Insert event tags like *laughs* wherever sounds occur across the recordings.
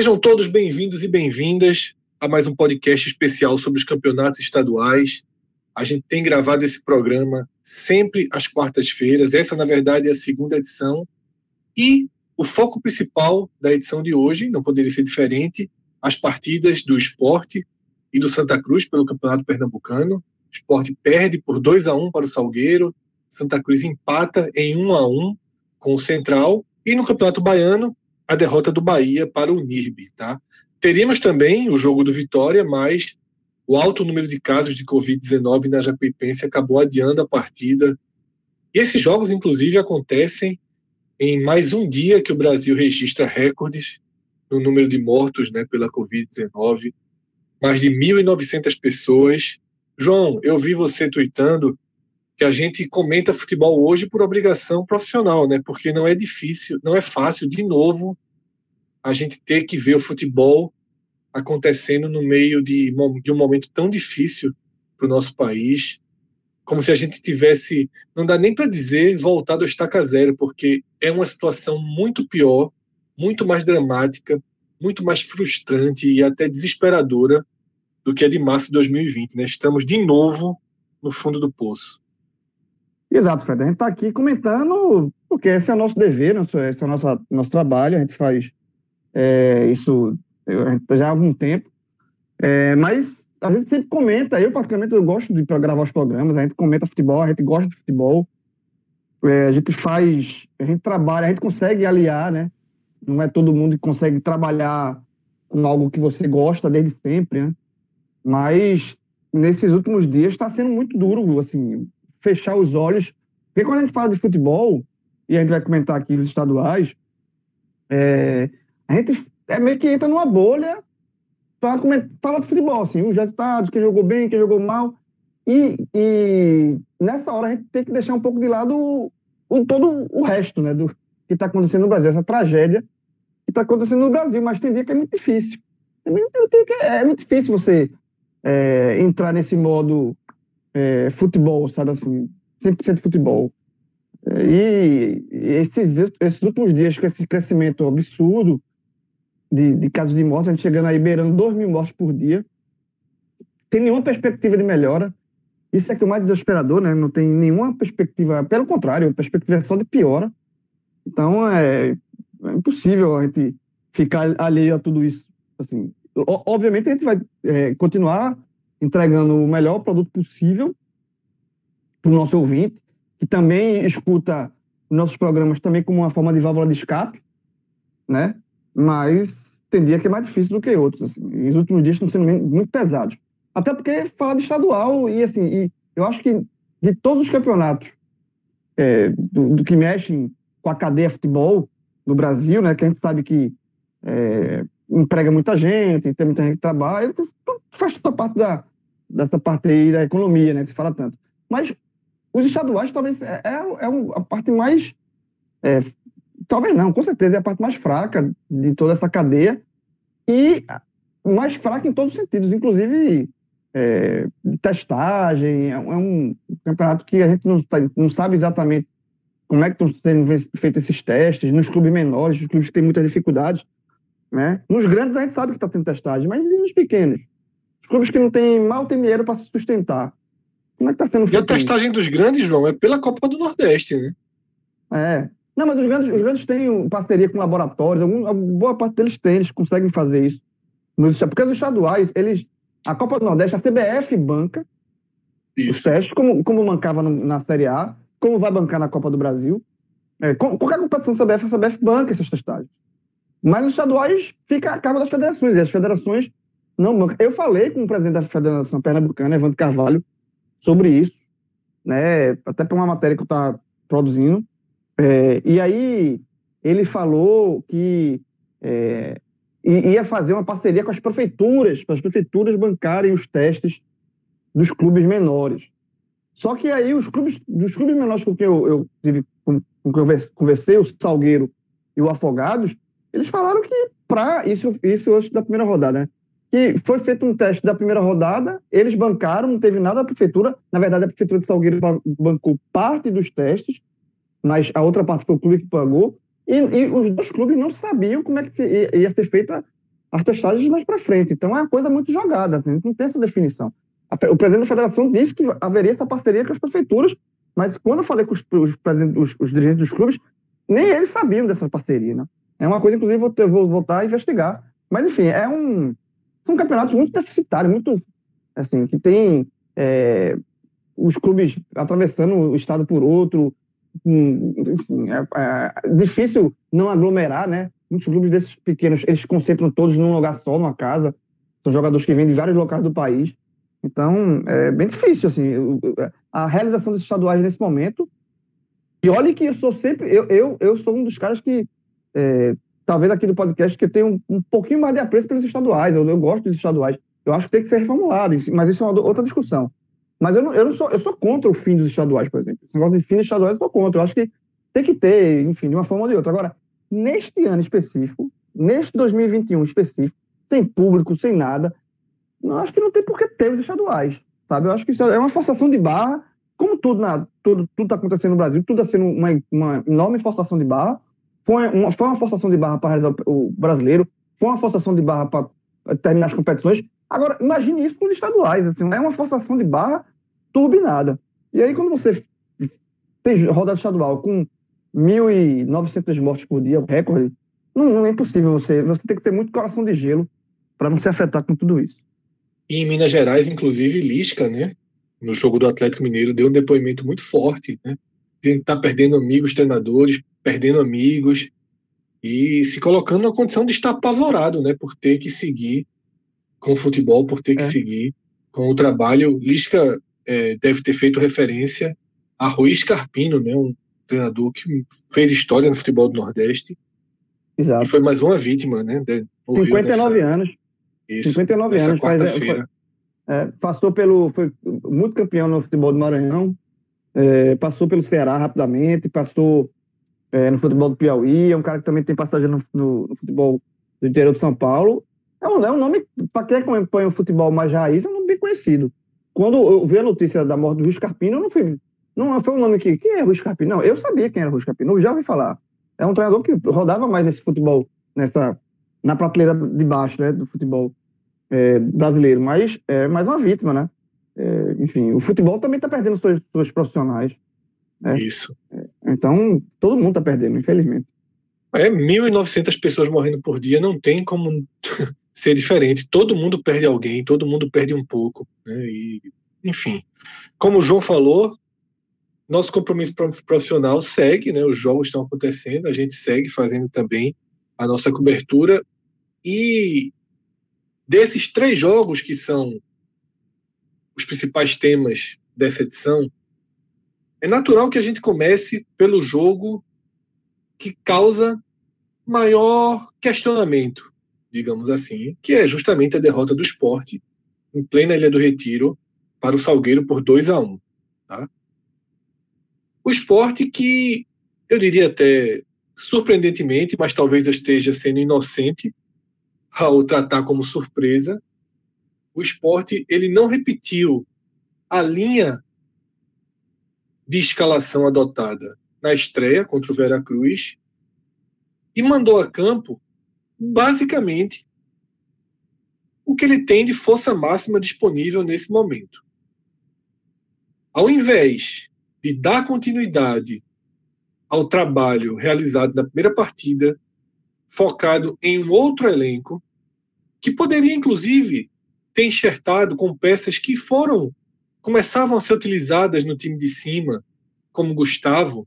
Sejam todos bem-vindos e bem-vindas a mais um podcast especial sobre os campeonatos estaduais. A gente tem gravado esse programa sempre às quartas-feiras. Essa, na verdade, é a segunda edição. E o foco principal da edição de hoje, não poderia ser diferente, as partidas do esporte e do Santa Cruz pelo Campeonato Pernambucano. O esporte perde por 2 a 1 para o Salgueiro. Santa Cruz empata em 1 a 1 com o Central. E no Campeonato Baiano, a derrota do Bahia para o NIRB. Tá? Teríamos também o jogo do Vitória, mas o alto número de casos de Covid-19 na Jacuipense acabou adiando a partida. E esses jogos, inclusive, acontecem em mais um dia que o Brasil registra recordes no número de mortos né, pela Covid-19. Mais de 1.900 pessoas. João, eu vi você tweetando que a gente comenta futebol hoje por obrigação profissional, né? Porque não é difícil, não é fácil, de novo, a gente ter que ver o futebol acontecendo no meio de, de um momento tão difícil para o nosso país, como se a gente tivesse, não dá nem para dizer voltado ao estaca zero, porque é uma situação muito pior, muito mais dramática, muito mais frustrante e até desesperadora do que a de março de 2020. Né? Estamos de novo no fundo do poço. Exato, Fred. A gente está aqui comentando, porque esse é o nosso dever, esse é o nosso, nosso trabalho, a gente faz é, isso já há algum tempo. É, mas a gente sempre comenta, eu particularmente eu gosto de gravar os programas, a gente comenta futebol, a gente gosta de futebol, é, a gente faz, a gente trabalha, a gente consegue aliar, né? Não é todo mundo que consegue trabalhar com algo que você gosta desde sempre, né? Mas nesses últimos dias está sendo muito duro, assim, fechar os olhos. Porque quando a gente fala de futebol, e a gente vai comentar aqui os estaduais, é, a gente é meio que entra numa bolha para falar de futebol, assim, os resultados, quem jogou bem, quem jogou mal. E, e, nessa hora a gente tem que deixar um pouco de lado o, o todo o resto, né, do que está acontecendo no Brasil, essa tragédia que está acontecendo no Brasil, mas tem dia que é muito difícil. É, é muito difícil você é, entrar nesse modo é, futebol, sabe assim, 100% futebol. É, e esses, esses últimos dias, com esse crescimento absurdo de, de casos de morte, a gente chegando aí beirando 2 mil mortes por dia, tem nenhuma perspectiva de melhora. Isso é que é o mais desesperador, né? Não tem nenhuma perspectiva, pelo contrário, a perspectiva é só de piora. Então é, é impossível a gente ficar alheio a tudo isso. Assim, obviamente a gente vai é, continuar entregando o melhor produto possível para o nosso ouvinte, que também escuta nossos programas também como uma forma de válvula de escape, né? Mas tem dia que é mais difícil do que outros. Assim. E os últimos dias estão sendo muito pesados. Até porque fala de estadual e assim, e eu acho que de todos os campeonatos é, do, do, que mexem com a cadeia futebol no Brasil, né? Que a gente sabe que é, emprega muita gente, tem muita gente que trabalha, faz toda parte da, dessa parte aí da economia, né, que se fala tanto. Mas os estaduais talvez é, é, é a parte mais. É, talvez não, com certeza é a parte mais fraca de toda essa cadeia e mais fraca em todos os sentidos, inclusive é, de testagem. É, um campeonato que a gente não, tá, não sabe exatamente como é que estão sendo feitos esses testes, nos clubes menores, nos clubes que têm muitas dificuldades. Né? Nos grandes a gente sabe que está tendo testagem, mas e nos pequenos? Clubes que não têm mal têm dinheiro para se sustentar. Como é que está sendo feito? E a testagem dos grandes, João, é pela Copa do Nordeste, né? É. Não, mas os grandes, os grandes têm parceria com laboratórios, algum, boa parte deles tem, eles conseguem fazer isso. Porque os estaduais, eles. A Copa do Nordeste, a CBF banca isso. os testes, como, como bancava na Série A, como vai bancar na Copa do Brasil. É, qualquer competição da CBF, a CBF banca essas testagens. Mas os estaduais fica a cargo das federações, e as federações não. Eu falei com o presidente da Federação Pernambucana, Evandro Carvalho, sobre isso, né? Até para uma matéria que eu estava produzindo. É, e aí ele falou que é, ia fazer uma parceria com as prefeituras, para as prefeituras bancarem os testes dos clubes menores. Só que aí os clubes, dos clubes menores com quem eu, eu tive, com que eu conversei, o Salgueiro e o Afogados, eles falaram que para isso, isso antes da primeira rodada, né? Que foi feito um teste da primeira rodada, eles bancaram, não teve nada da prefeitura. Na verdade, a prefeitura de Salgueiro bancou parte dos testes, mas a outra parte foi o clube que pagou. E, e os dois clubes não sabiam como é que ia, ser feita as testagens mais para frente. Então é uma coisa muito jogada, assim, não tem essa definição. O presidente da federação disse que haveria essa parceria com as prefeituras, mas quando eu falei com os, os, os, os dirigentes dos clubes, nem eles sabiam dessa parceria. Né? É uma coisa, inclusive, vou, vou voltar a investigar. Mas, enfim, é um, são campeonatos muito deficitários, muito, assim, que tem é, os clubes atravessando o estado por outro. Enfim, é, é, difícil não aglomerar, né? Muitos clubes desses pequenos, eles concentram todos num lugar só, numa casa. São jogadores que vêm de vários locais do país. Então, é bem difícil, assim, a realização dos estaduais nesse momento. E olhe que eu sou sempre, eu, eu, eu sou um dos caras que, é, talvez aqui do podcast, que tem um, um pouquinho mais de apreço pelos estaduais. Eu, eu, gosto dos estaduais. Eu acho que tem que ser reformulado, mas isso é uma outra discussão. Mas eu não, eu não sou, eu sou contra o fim dos estaduais, por exemplo. Esse negócio de fim dos estaduais eu sou contra. Eu acho que tem que ter, enfim, de uma forma ou de outra. Agora, neste ano específico, neste 2021 específico, sem público, sem nada, não acho que não tem por que ter os estaduais, sabe? Eu acho que isso é uma forçação de barra, como tudo na tudo tudo está acontecendo no Brasil, tudo está sendo uma, uma enorme forçação de barra. Foi uma, foi uma forçação de barra para realizar o brasileiro, foi uma forçação de barra para terminar as competições. Agora, imagine isso com os estaduais, assim, é uma forçação de barra turbinada. E aí, quando você tem rodada estadual com 1.900 mortes por dia, recorde, não, não é impossível você. Você tem que ter muito coração de gelo para não se afetar com tudo isso. E em Minas Gerais, inclusive, Lisca, né, no jogo do Atlético Mineiro, deu um depoimento muito forte, né, está perdendo amigos, treinadores, perdendo amigos e se colocando na condição de estar apavorado, né, por ter que seguir com o futebol, por ter que é. seguir com o trabalho. Lisca é, deve ter feito referência a Rui Scarpino, né, um treinador que fez história no futebol do Nordeste. Exato. E foi mais uma vítima, né? De, 59 nessa... anos. Isso, 59 anos. Faz, é, é, passou pelo. Foi muito campeão no futebol do Maranhão. É, passou pelo Ceará rapidamente, passou é, no futebol do Piauí. É um cara que também tem passagem no, no, no futebol do interior de São Paulo. É um, é um nome, para quem acompanha o futebol mais raiz, é um nome bem conhecido. Quando eu vi a notícia da morte do Luiz Carpino, eu não fui. Não foi um nome que. Quem é Luiz Carpino? Não, eu sabia quem era Luiz Carpino, eu já ouvi falar. É um treinador que rodava mais nesse futebol, nessa, na prateleira de baixo, né, do futebol é, brasileiro, mas é mais uma vítima, né? É, enfim, o futebol também está perdendo suas, suas profissionais. Né? Isso. É, então, todo mundo está perdendo, infelizmente. É, 1.900 pessoas morrendo por dia não tem como *laughs* ser diferente. Todo mundo perde alguém, todo mundo perde um pouco. Né? E, enfim, como o João falou, nosso compromisso profissional segue, né? os jogos estão acontecendo, a gente segue fazendo também a nossa cobertura. E Desses três jogos que são os principais temas dessa edição, é natural que a gente comece pelo jogo que causa maior questionamento, digamos assim, que é justamente a derrota do esporte em plena Ilha do Retiro para o Salgueiro por 2 a 1 tá? O esporte que, eu diria até surpreendentemente, mas talvez eu esteja sendo inocente, ao tratar como surpresa, o esporte ele não repetiu a linha de escalação adotada na estreia contra o Veracruz e mandou a campo basicamente o que ele tem de força máxima disponível nesse momento. Ao invés de dar continuidade ao trabalho realizado na primeira partida focado em um outro elenco, que poderia, inclusive, ter enxertado com peças que foram começavam a ser utilizadas no time de cima, como Gustavo,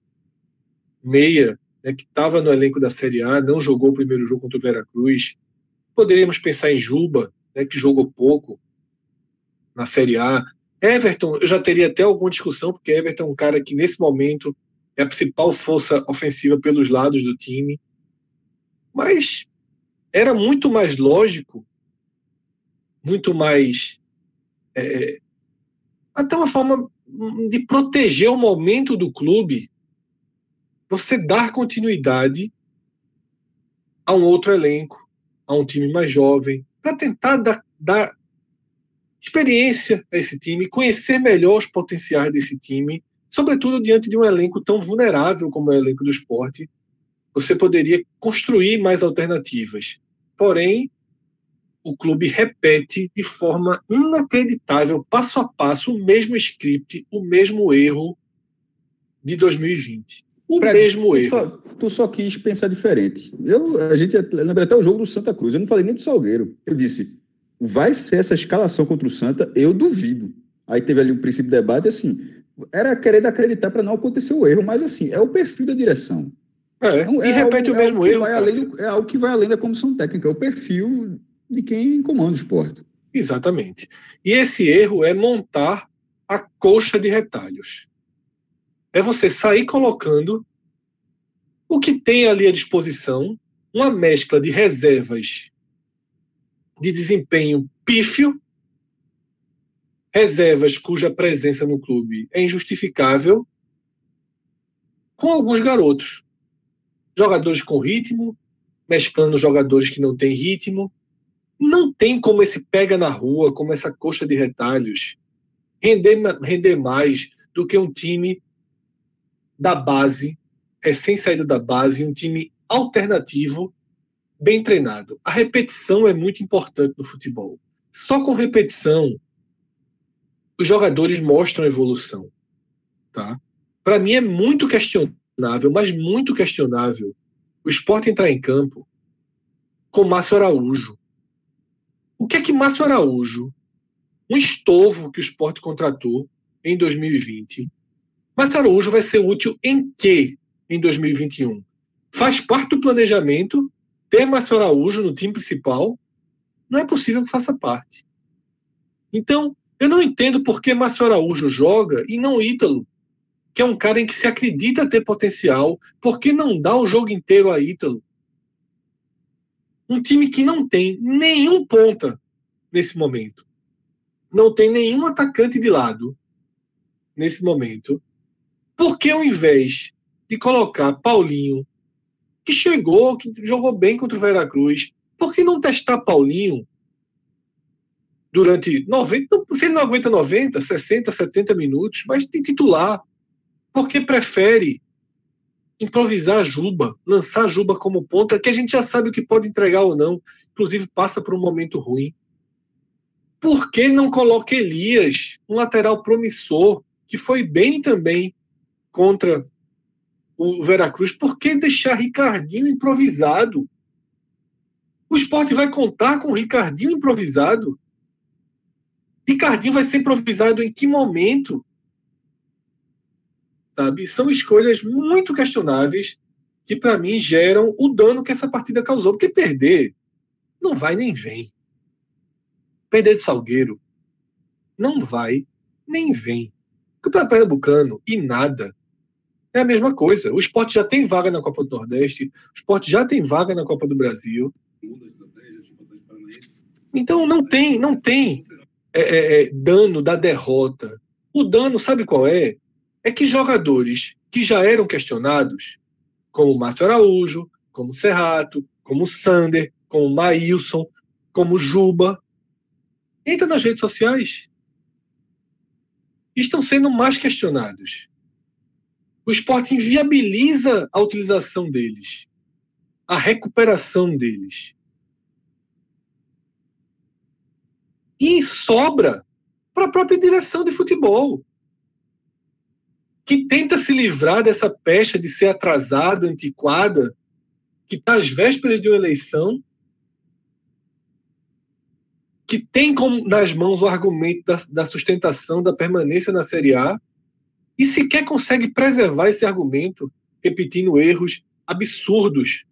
meia, né, que estava no elenco da Série A, não jogou o primeiro jogo contra o Veracruz. Poderíamos pensar em Juba, né, que jogou pouco na Série A. Everton, eu já teria até alguma discussão, porque Everton é um cara que, nesse momento, é a principal força ofensiva pelos lados do time. Mas era muito mais lógico, muito mais. É, até uma forma de proteger o momento do clube, você dar continuidade a um outro elenco, a um time mais jovem, para tentar dar, dar experiência a esse time, conhecer melhor os potenciais desse time, sobretudo diante de um elenco tão vulnerável como é o elenco do esporte. Você poderia construir mais alternativas. Porém, o clube repete de forma inacreditável, passo a passo, o mesmo script, o mesmo erro de 2020. O Fred, mesmo tu erro. Só, tu só quis pensar diferente. Eu, a gente lembra até o jogo do Santa Cruz. Eu não falei nem do Salgueiro. Eu disse, vai ser essa escalação contra o Santa? Eu duvido. Aí teve ali um princípio de debate, assim, era querer acreditar para não acontecer o erro, mas assim, é o perfil da direção. É, é e repete algo, o mesmo é erro. Além do, é algo que vai além da comissão técnica, é o perfil de quem comanda o esporte. Exatamente. E esse erro é montar a coxa de retalhos. É você sair colocando o que tem ali à disposição, uma mescla de reservas de desempenho pífio, reservas cuja presença no clube é injustificável, com alguns garotos. Jogadores com ritmo, mesclando jogadores que não têm ritmo, não tem como esse pega na rua, como essa coxa de retalhos, render, render mais do que um time da base, recém saído da base, um time alternativo, bem treinado. A repetição é muito importante no futebol. Só com repetição, os jogadores mostram evolução. Tá? Para mim é muito questionável, mas muito questionável, o esporte entrar em campo com Márcio Araújo, o que é que Márcio Araújo, um estovo que o esporte contratou em 2020, Márcio Araújo vai ser útil em que em 2021? Faz parte do planejamento ter Márcio Araújo no time principal? Não é possível que faça parte. Então, eu não entendo por que Márcio Araújo joga e não Ítalo, que é um cara em que se acredita ter potencial, por que não dá o jogo inteiro a Ítalo? Um time que não tem nenhum ponta nesse momento. Não tem nenhum atacante de lado nesse momento. Por que ao invés de colocar Paulinho, que chegou, que jogou bem contra o Veracruz, por que não testar Paulinho durante 90, se ele não aguenta 90, 60, 70 minutos, mas de titular? Porque prefere improvisar a Juba, lançar a Juba como ponta, que a gente já sabe o que pode entregar ou não, inclusive passa por um momento ruim. Por que não coloca Elias, um lateral promissor, que foi bem também contra o Veracruz? Por que deixar Ricardinho improvisado? O esporte vai contar com o Ricardinho improvisado? Ricardinho vai ser improvisado em que momento? Sabe? São escolhas muito questionáveis que, para mim, geram o dano que essa partida causou. Porque perder não vai nem vem. Perder de Salgueiro não vai nem vem. O Campeonato Pernambucano e nada é a mesma coisa. O esporte já tem vaga na Copa do Nordeste, o esporte já tem vaga na Copa do Brasil. Então não tem, não tem é, é, é dano da derrota. O dano, sabe qual é? É que jogadores que já eram questionados, como Márcio Araújo, como Serrato, como Sander, como Maílson, como Juba, entram nas redes sociais. Estão sendo mais questionados. O esporte inviabiliza a utilização deles, a recuperação deles. E sobra para a própria direção de futebol que tenta se livrar dessa pecha de ser atrasada, antiquada, que está às vésperas de uma eleição, que tem como, nas mãos o argumento da, da sustentação da permanência na Série A, e sequer consegue preservar esse argumento repetindo erros absurdos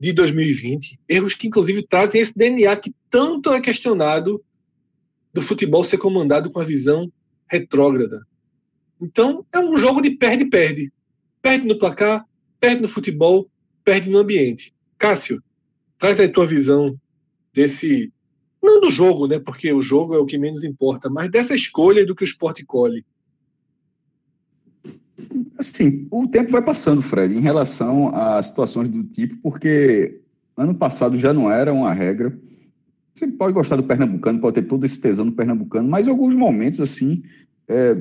de 2020, erros que inclusive trazem esse DNA que tanto é questionado do futebol ser comandado com a visão retrógrada. Então, é um jogo de perde-perde. Perde no placar, perde no futebol, perde no ambiente. Cássio, traz aí tua visão desse. Não do jogo, né? Porque o jogo é o que menos importa, mas dessa escolha do que o esporte colhe. Assim, o tempo vai passando, Fred, em relação a situações do tipo, porque ano passado já não era uma regra. Você pode gostar do pernambucano, pode ter todo esse tesão do pernambucano, mas em alguns momentos, assim, é,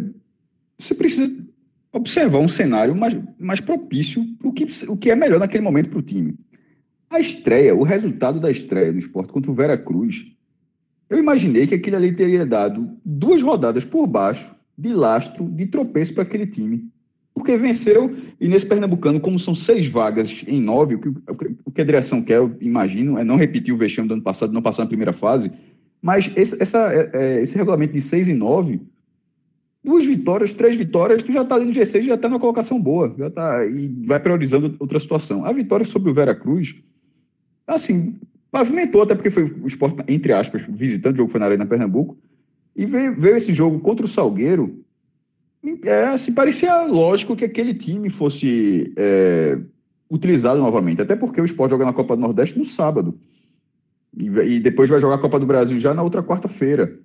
você precisa observar um cenário mais, mais propício para o que, o que é melhor naquele momento para o time. A estreia, o resultado da estreia do esporte contra o Vera Cruz, eu imaginei que aquele ali teria dado duas rodadas por baixo de lastro, de tropeço para aquele time. Porque venceu, e nesse Pernambucano, como são seis vagas em nove, o que, o que a direção quer, eu imagino, é não repetir o vexame do ano passado, não passar na primeira fase, mas esse, essa, é, é, esse regulamento de seis e nove duas vitórias, três vitórias, tu já está ali no G6, já está na colocação boa, já tá e vai priorizando outra situação. A vitória sobre o Vera Cruz, assim, pavimentou, até porque foi o esporte, entre aspas, visitando, o jogo foi na Arena Pernambuco, e veio, veio esse jogo contra o Salgueiro, é, assim, parecia lógico que aquele time fosse é, utilizado novamente, até porque o esporte joga na Copa do Nordeste no sábado, e, e depois vai jogar a Copa do Brasil já na outra quarta-feira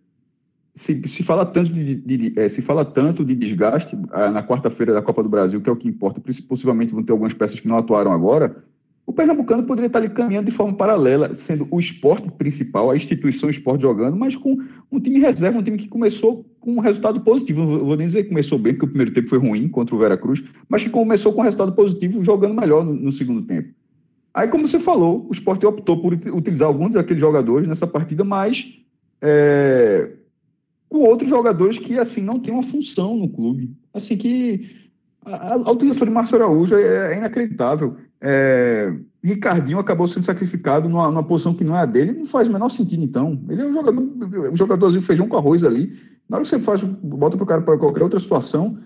se, se fala tanto de, de, de é, se fala tanto de desgaste ah, na quarta-feira da Copa do Brasil, que é o que importa, possivelmente vão ter algumas peças que não atuaram agora. O Pernambucano poderia estar ali caminhando de forma paralela, sendo o esporte principal, a instituição esporte jogando, mas com um time reserva, um time que começou com um resultado positivo. Vou nem dizer que começou bem, porque o primeiro tempo foi ruim contra o Veracruz, mas que começou com um resultado positivo, jogando melhor no, no segundo tempo. Aí, como você falou, o esporte optou por utilizar alguns daqueles jogadores nessa partida, mas é, com outros jogadores que, assim, não têm uma função no clube. Assim, que a, a utilização de Márcio Araújo é, é inacreditável. É, Ricardinho acabou sendo sacrificado numa, numa, posição que não é a dele, não faz o menor sentido, então. Ele é um jogador, um jogadorzinho feijão com arroz ali. Na hora que você faz, bota para o cara para qualquer outra situação,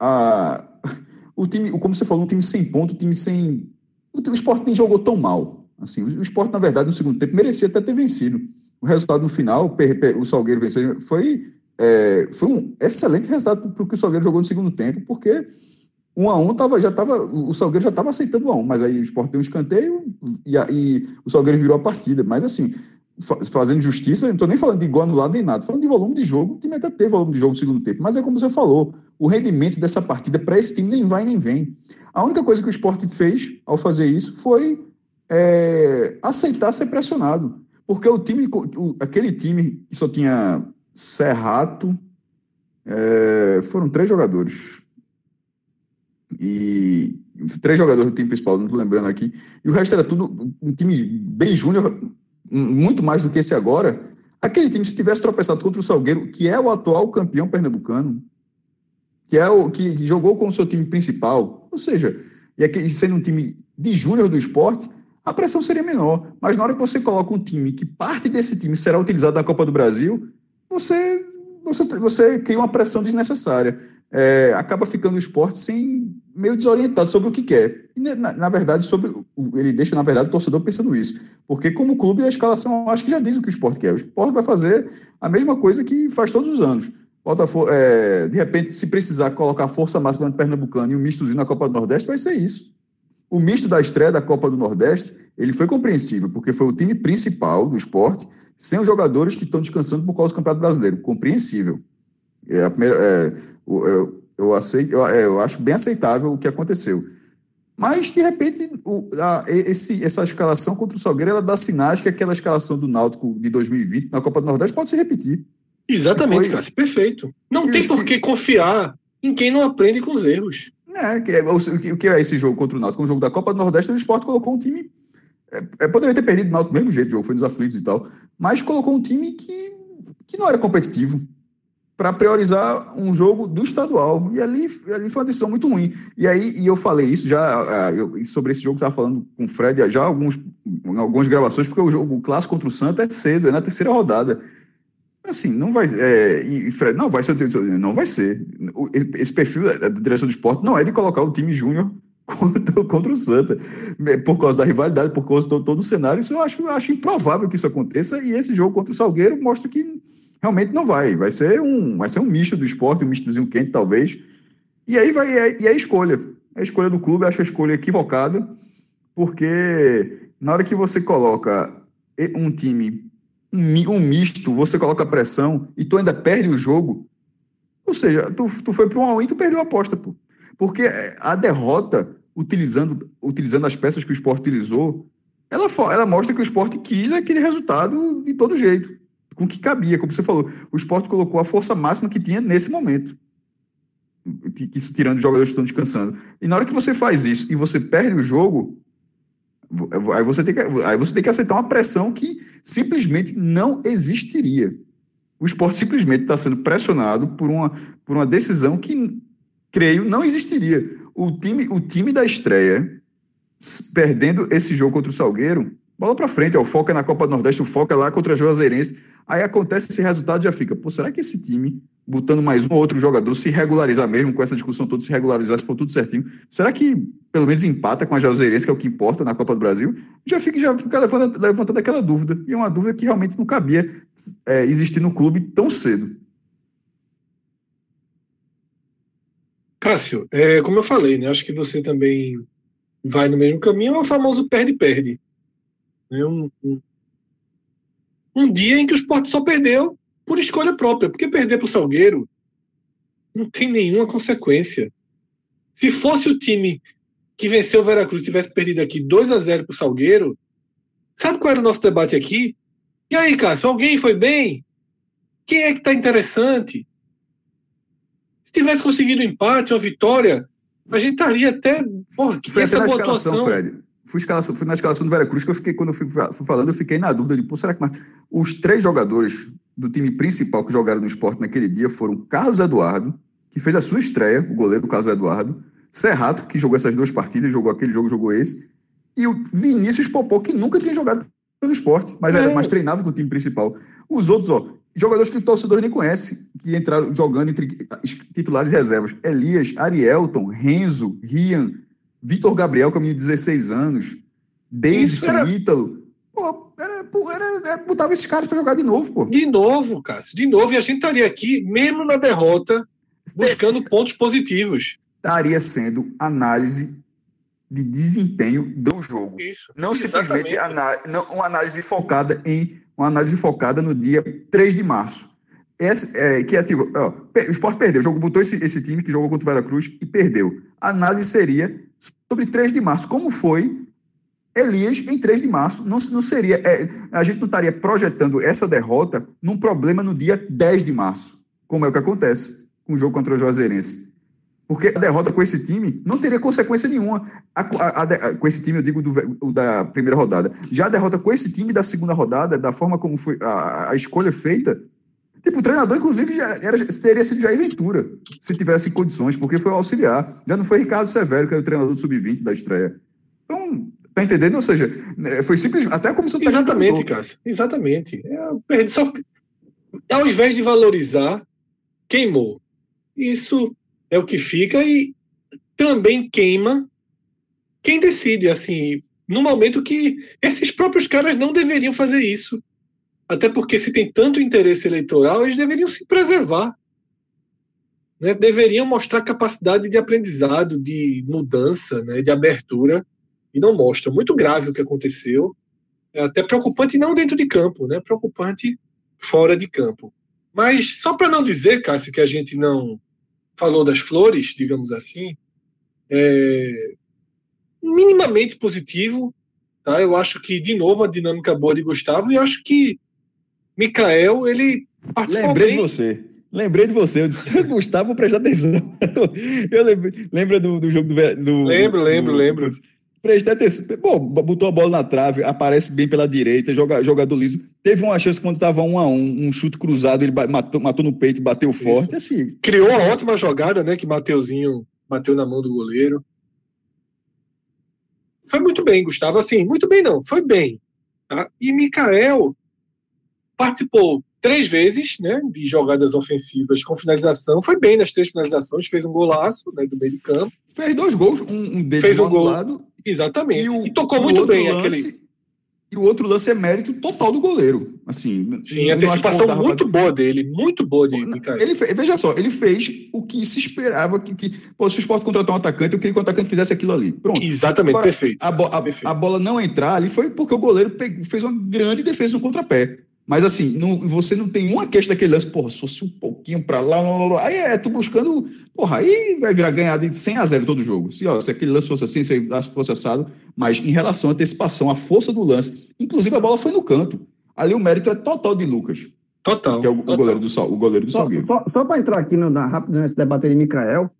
a, *laughs* o time, como você falou, um time sem ponto, um time sem. O, o esporte nem jogou tão mal. Assim, o, o esporte, na verdade, no segundo tempo, merecia até ter vencido o resultado no final, o Salgueiro venceu, foi, é, foi um excelente resultado para o que o Salgueiro jogou no segundo tempo, porque um a um tava, já estava, o Salgueiro já estava aceitando um a um, mas aí o Sport deu um escanteio e, e o Salgueiro virou a partida. Mas assim, fazendo justiça, eu não estou nem falando de gol anulado nem nada, falando de volume de jogo, o time até teve volume de jogo no segundo tempo, mas é como você falou, o rendimento dessa partida para esse time nem vai nem vem. A única coisa que o esporte fez ao fazer isso foi é, aceitar ser pressionado. Porque o time, o, aquele time que só tinha Serrato, é, foram três jogadores. E três jogadores do time principal, não estou lembrando aqui. E o resto era tudo um time bem júnior, muito mais do que esse agora. Aquele time, se tivesse tropeçado contra o Salgueiro, que é o atual campeão pernambucano, que é o que, jogou com o seu time principal, ou seja, e aquele, sendo um time de júnior do esporte, a pressão seria menor. Mas na hora que você coloca um time que parte desse time será utilizado na Copa do Brasil, você, você, você cria uma pressão desnecessária. É, acaba ficando o esporte sem meio desorientado sobre o que quer. E, na, na, verdade, sobre ele deixa, na verdade, o torcedor pensando isso. Porque, como clube, a escalação acho que já diz o que o esporte quer. O esporte vai fazer a mesma coisa que faz todos os anos. Botafogo, é, de repente, se precisar colocar força máxima no Pernambucano e um mistozinho na Copa do Nordeste, vai ser isso. O misto da estreia da Copa do Nordeste, ele foi compreensível, porque foi o time principal do esporte, sem os jogadores que estão descansando por causa do Campeonato Brasileiro. Compreensível. É a primeira, é, eu, eu, aceito, eu, é, eu acho bem aceitável o que aconteceu. Mas, de repente, o, a, esse, essa escalação contra o Salgueiro, ela dá sinais que aquela escalação do Náutico de 2020 na Copa do Nordeste pode se repetir. Exatamente, Cássio, perfeito. Não tem por que confiar em quem não aprende com os erros. É, que é, o, o que é esse jogo contra o Náutico? Um jogo da Copa do Nordeste, o Sport colocou um time. É, é, poderia ter perdido o Náutico do mesmo jeito, o jogo foi nos aflitos e tal, mas colocou um time que, que não era competitivo para priorizar um jogo do estadual. E ali, ali foi uma decisão muito ruim. E aí e eu falei isso já, eu, sobre esse jogo, estava falando com o Fred já alguns, algumas gravações, porque o jogo o clássico contra o Santa é cedo, é na terceira rodada. Assim, não vai. É, e Fred, não vai ser. Não vai ser. Esse perfil da direção do esporte não é de colocar o time júnior *laughs* contra, contra o Santa, é, por causa da rivalidade, por causa de todo, o cenário. Isso eu acho, eu acho improvável que isso aconteça. E esse jogo contra o Salgueiro mostra que realmente não vai. Vai ser um, vai ser um misto do esporte, um mistozinho quente, talvez. E aí vai. É, e é a escolha. É a escolha do clube, eu acho a escolha equivocada, porque na hora que você coloca um time, um, misto, você coloca pressão e tu ainda perde o jogo. Ou seja, tu, tu foi para um all-in, tu perdeu a aposta, pô. Porque é, a derrota, utilizando, utilizando as peças que o esporte utilizou, ela, ela mostra que o esporte quis aquele resultado de todo jeito, com que cabia, como você falou. O esporte colocou a força máxima que tinha nesse momento. Isso tirando os jogadores que estão descansando. E na hora que você faz isso e você perde o jogo, aí você tem que, aí você tem que aceitar uma pressão que simplesmente não existiria. O esporte simplesmente está sendo pressionado por uma, por uma decisão que creio, não existiria. O time, o time da estreia, perdendo esse jogo contra o Salgueiro, bola para frente, ó, o foco é na Copa do Nordeste, o foco é lá contra a Juazeirense. Aí acontece esse resultado já fica, pô, será que esse time, botando mais um ou outro jogador, se regularizar mesmo com essa discussão toda, se regularizar, se for tudo certinho, será que pelo menos empata com a Juazeirense, que é o que importa na Copa do Brasil? Já fica, já fica levantando, levantando aquela dúvida. E é uma dúvida que realmente não cabia é, existir no clube tão cedo. Cássio, é, como eu falei, né, acho que você também vai no mesmo caminho, é o famoso perde-perde. É um, um, um, dia em que o esporte só perdeu por escolha própria, porque perder para o Salgueiro não tem nenhuma consequência. Se fosse o time que venceu o Veracruz tivesse perdido aqui 2 a 0 para o Salgueiro, sabe qual era o nosso debate aqui? E aí, Cássio, alguém foi bem? Quem é que está interessante? tivesse conseguido um empate, uma vitória, a gente estaria até. Porra, que foi essa até Fred. Fui, escalação, fui na escalação do Veracruz que eu fiquei, quando eu fui, fui falando, eu fiquei na dúvida de, pô, será que os três jogadores do time principal que jogaram no esporte naquele dia foram Carlos Eduardo, que fez a sua estreia, o goleiro Carlos Eduardo, Serrato, que jogou essas duas partidas, jogou aquele jogo, jogou esse, e o Vinícius Popó, que nunca tinha jogado pelo esporte, mas, é. era, mais treinava com o time principal. Os outros, ó, Jogadores que o torcedor nem conhece, que entraram jogando entre titulares e reservas. Elias, Arielton, Renzo, Rian, Vitor Gabriel, com a minha 16 anos, Davidson, era... Ítalo. Pô, era, era, era, botava esses caras para jogar de novo, pô. De novo, Cássio, de novo. E a gente estaria aqui, mesmo na derrota, buscando pontos positivos. Estaria sendo análise de desempenho do jogo. Isso, não exatamente. simplesmente não, uma análise focada em uma análise focada no dia 3 de março. Esse, é, que é tipo, ó, o esporte perdeu, o jogo botou esse, esse time que jogou contra o Veracruz e perdeu. A análise seria sobre 3 de março. Como foi Elias em 3 de março? Não, não seria. É, a gente não estaria projetando essa derrota num problema no dia 10 de março, como é o que acontece com o jogo contra o Juazeirense. Porque a derrota com esse time não teria consequência nenhuma. A, a, a, com esse time, eu digo do, da primeira rodada. Já a derrota com esse time da segunda rodada, da forma como foi a, escolha feita, tipo, o treinador, inclusive, já era, teria sido Jair Ventura, se tivesse condições, porque foi o auxiliar. Já não foi Ricardo Severo, que era o treinador do Sub-20 da estreia. Então, tá entendendo? Ou seja, né, foi simples. Até a comissão Exatamente, Cássio. Exatamente. É, só, ao invés de valorizar, queimou. Isso é o que fica e também queima quem decide, assim, no momento que esses próprios caras não deveriam fazer isso. Até porque se tem tanto interesse eleitoral, eles deveriam se preservar. Né? Deveriam mostrar capacidade de aprendizado, de mudança, né? de abertura, e não mostram. Muito grave o que aconteceu. É até preocupante não dentro de campo, né? preocupante fora de campo. Mas só para não dizer, Cássio, que a gente não falou das flores, digamos assim, é minimamente positivo. Tá? Eu acho que, de novo, a dinâmica boa de Gustavo, e acho que Mikael, ele participou Lembrei bem. de você. Lembrei de você, eu disse, Gustavo, vou prestar atenção. *laughs* Eu lembro, lembra do, do jogo do, do. Lembro, lembro, do, lembro. Prestei atenção. Bom, botou a bola na trave, aparece bem pela direita, joga, jogador liso. Teve uma chance quando estava um a um, um chute cruzado, ele matou, matou no peito, bateu forte. Assim. Criou uma ótima jogada, né? Que Mateuzinho bateu na mão do goleiro. Foi muito bem, Gustavo. Assim, muito bem não, foi bem. Tá? E Mikael participou três vezes, né, de jogadas ofensivas com finalização. Foi bem nas três finalizações, fez um golaço né, do meio de campo. Fez dois gols, um, um deles Fez um gol. anulado, Exatamente. E, o- tocou o muito bem lance- aquele. E o outro lance é mérito total do goleiro. Assim, Sim, a antecipação muito boa dele, muito boa de, de Caio. Ele fe- veja só, ele fez o que se esperava que, que pô, se o Sport contratar um atacante, eu queria que o atacante fizesse aquilo ali. Pronto. Exatamente, Agora, perfeito. A, bo- a- perfeito. a bola não entrar ali foi porque o goleiro fez uma grande defesa no contrapé. Mas assim, não- você não tem uma queixa daquele lance, porra, se fosse um pouquinho pra lá, lá, lá, lá. aí é, tu buscando, porra, aí vai virar ganhada de 100 a 0 todo jogo. Se, ó, se aquele lance fosse assim, se ele fosse assado, mas em relação à antecipação, a força do lance, inclusive a bola foi no canto. Ali o mérito é total de Lucas, Total. que é o, o total. goleiro do, Sal- o goleiro do Só, Salgueiro. só, só para entrar aqui no, na, rápido nesse debate aí de Mikael,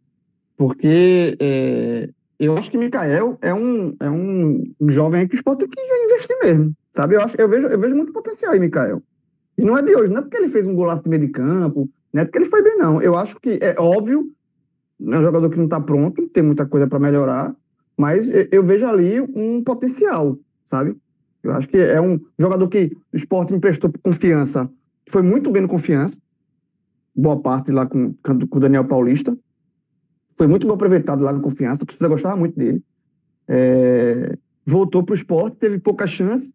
porque é, eu acho que Mikael é um, é um jovem que o Sport tem que investir mesmo, sabe? Eu, acho, eu, vejo, eu vejo muito potencial em Mikael. E não é de hoje, não é porque ele fez um golaço de meio de campo, não é porque ele foi bem, não. Eu acho que é óbvio, é um jogador que não está pronto, tem muita coisa para melhorar, mas eu, eu vejo ali um potencial, sabe? Eu acho que é um jogador que o Sport emprestou confiança, foi muito bem no confiança, boa parte lá com, com o Daniel Paulista. Foi muito bem aproveitado lá no Confiança, a torcida gostava muito dele. É, voltou para o esporte, teve pouca chance.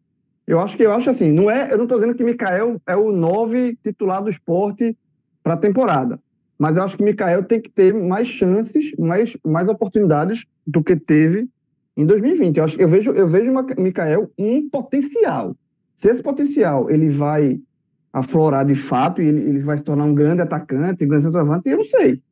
Eu acho que eu acho assim, não é, eu não estou dizendo que Mikael é o nove titular do esporte para a temporada. Mas eu acho que Mikael tem que ter mais chances, mais, mais oportunidades do que teve em 2020. Eu, acho, eu vejo, eu vejo Mikael um potencial. Se esse potencial ele vai aflorar de fato e ele, ele vai se tornar um grande atacante, um grande centroavante, eu não sei.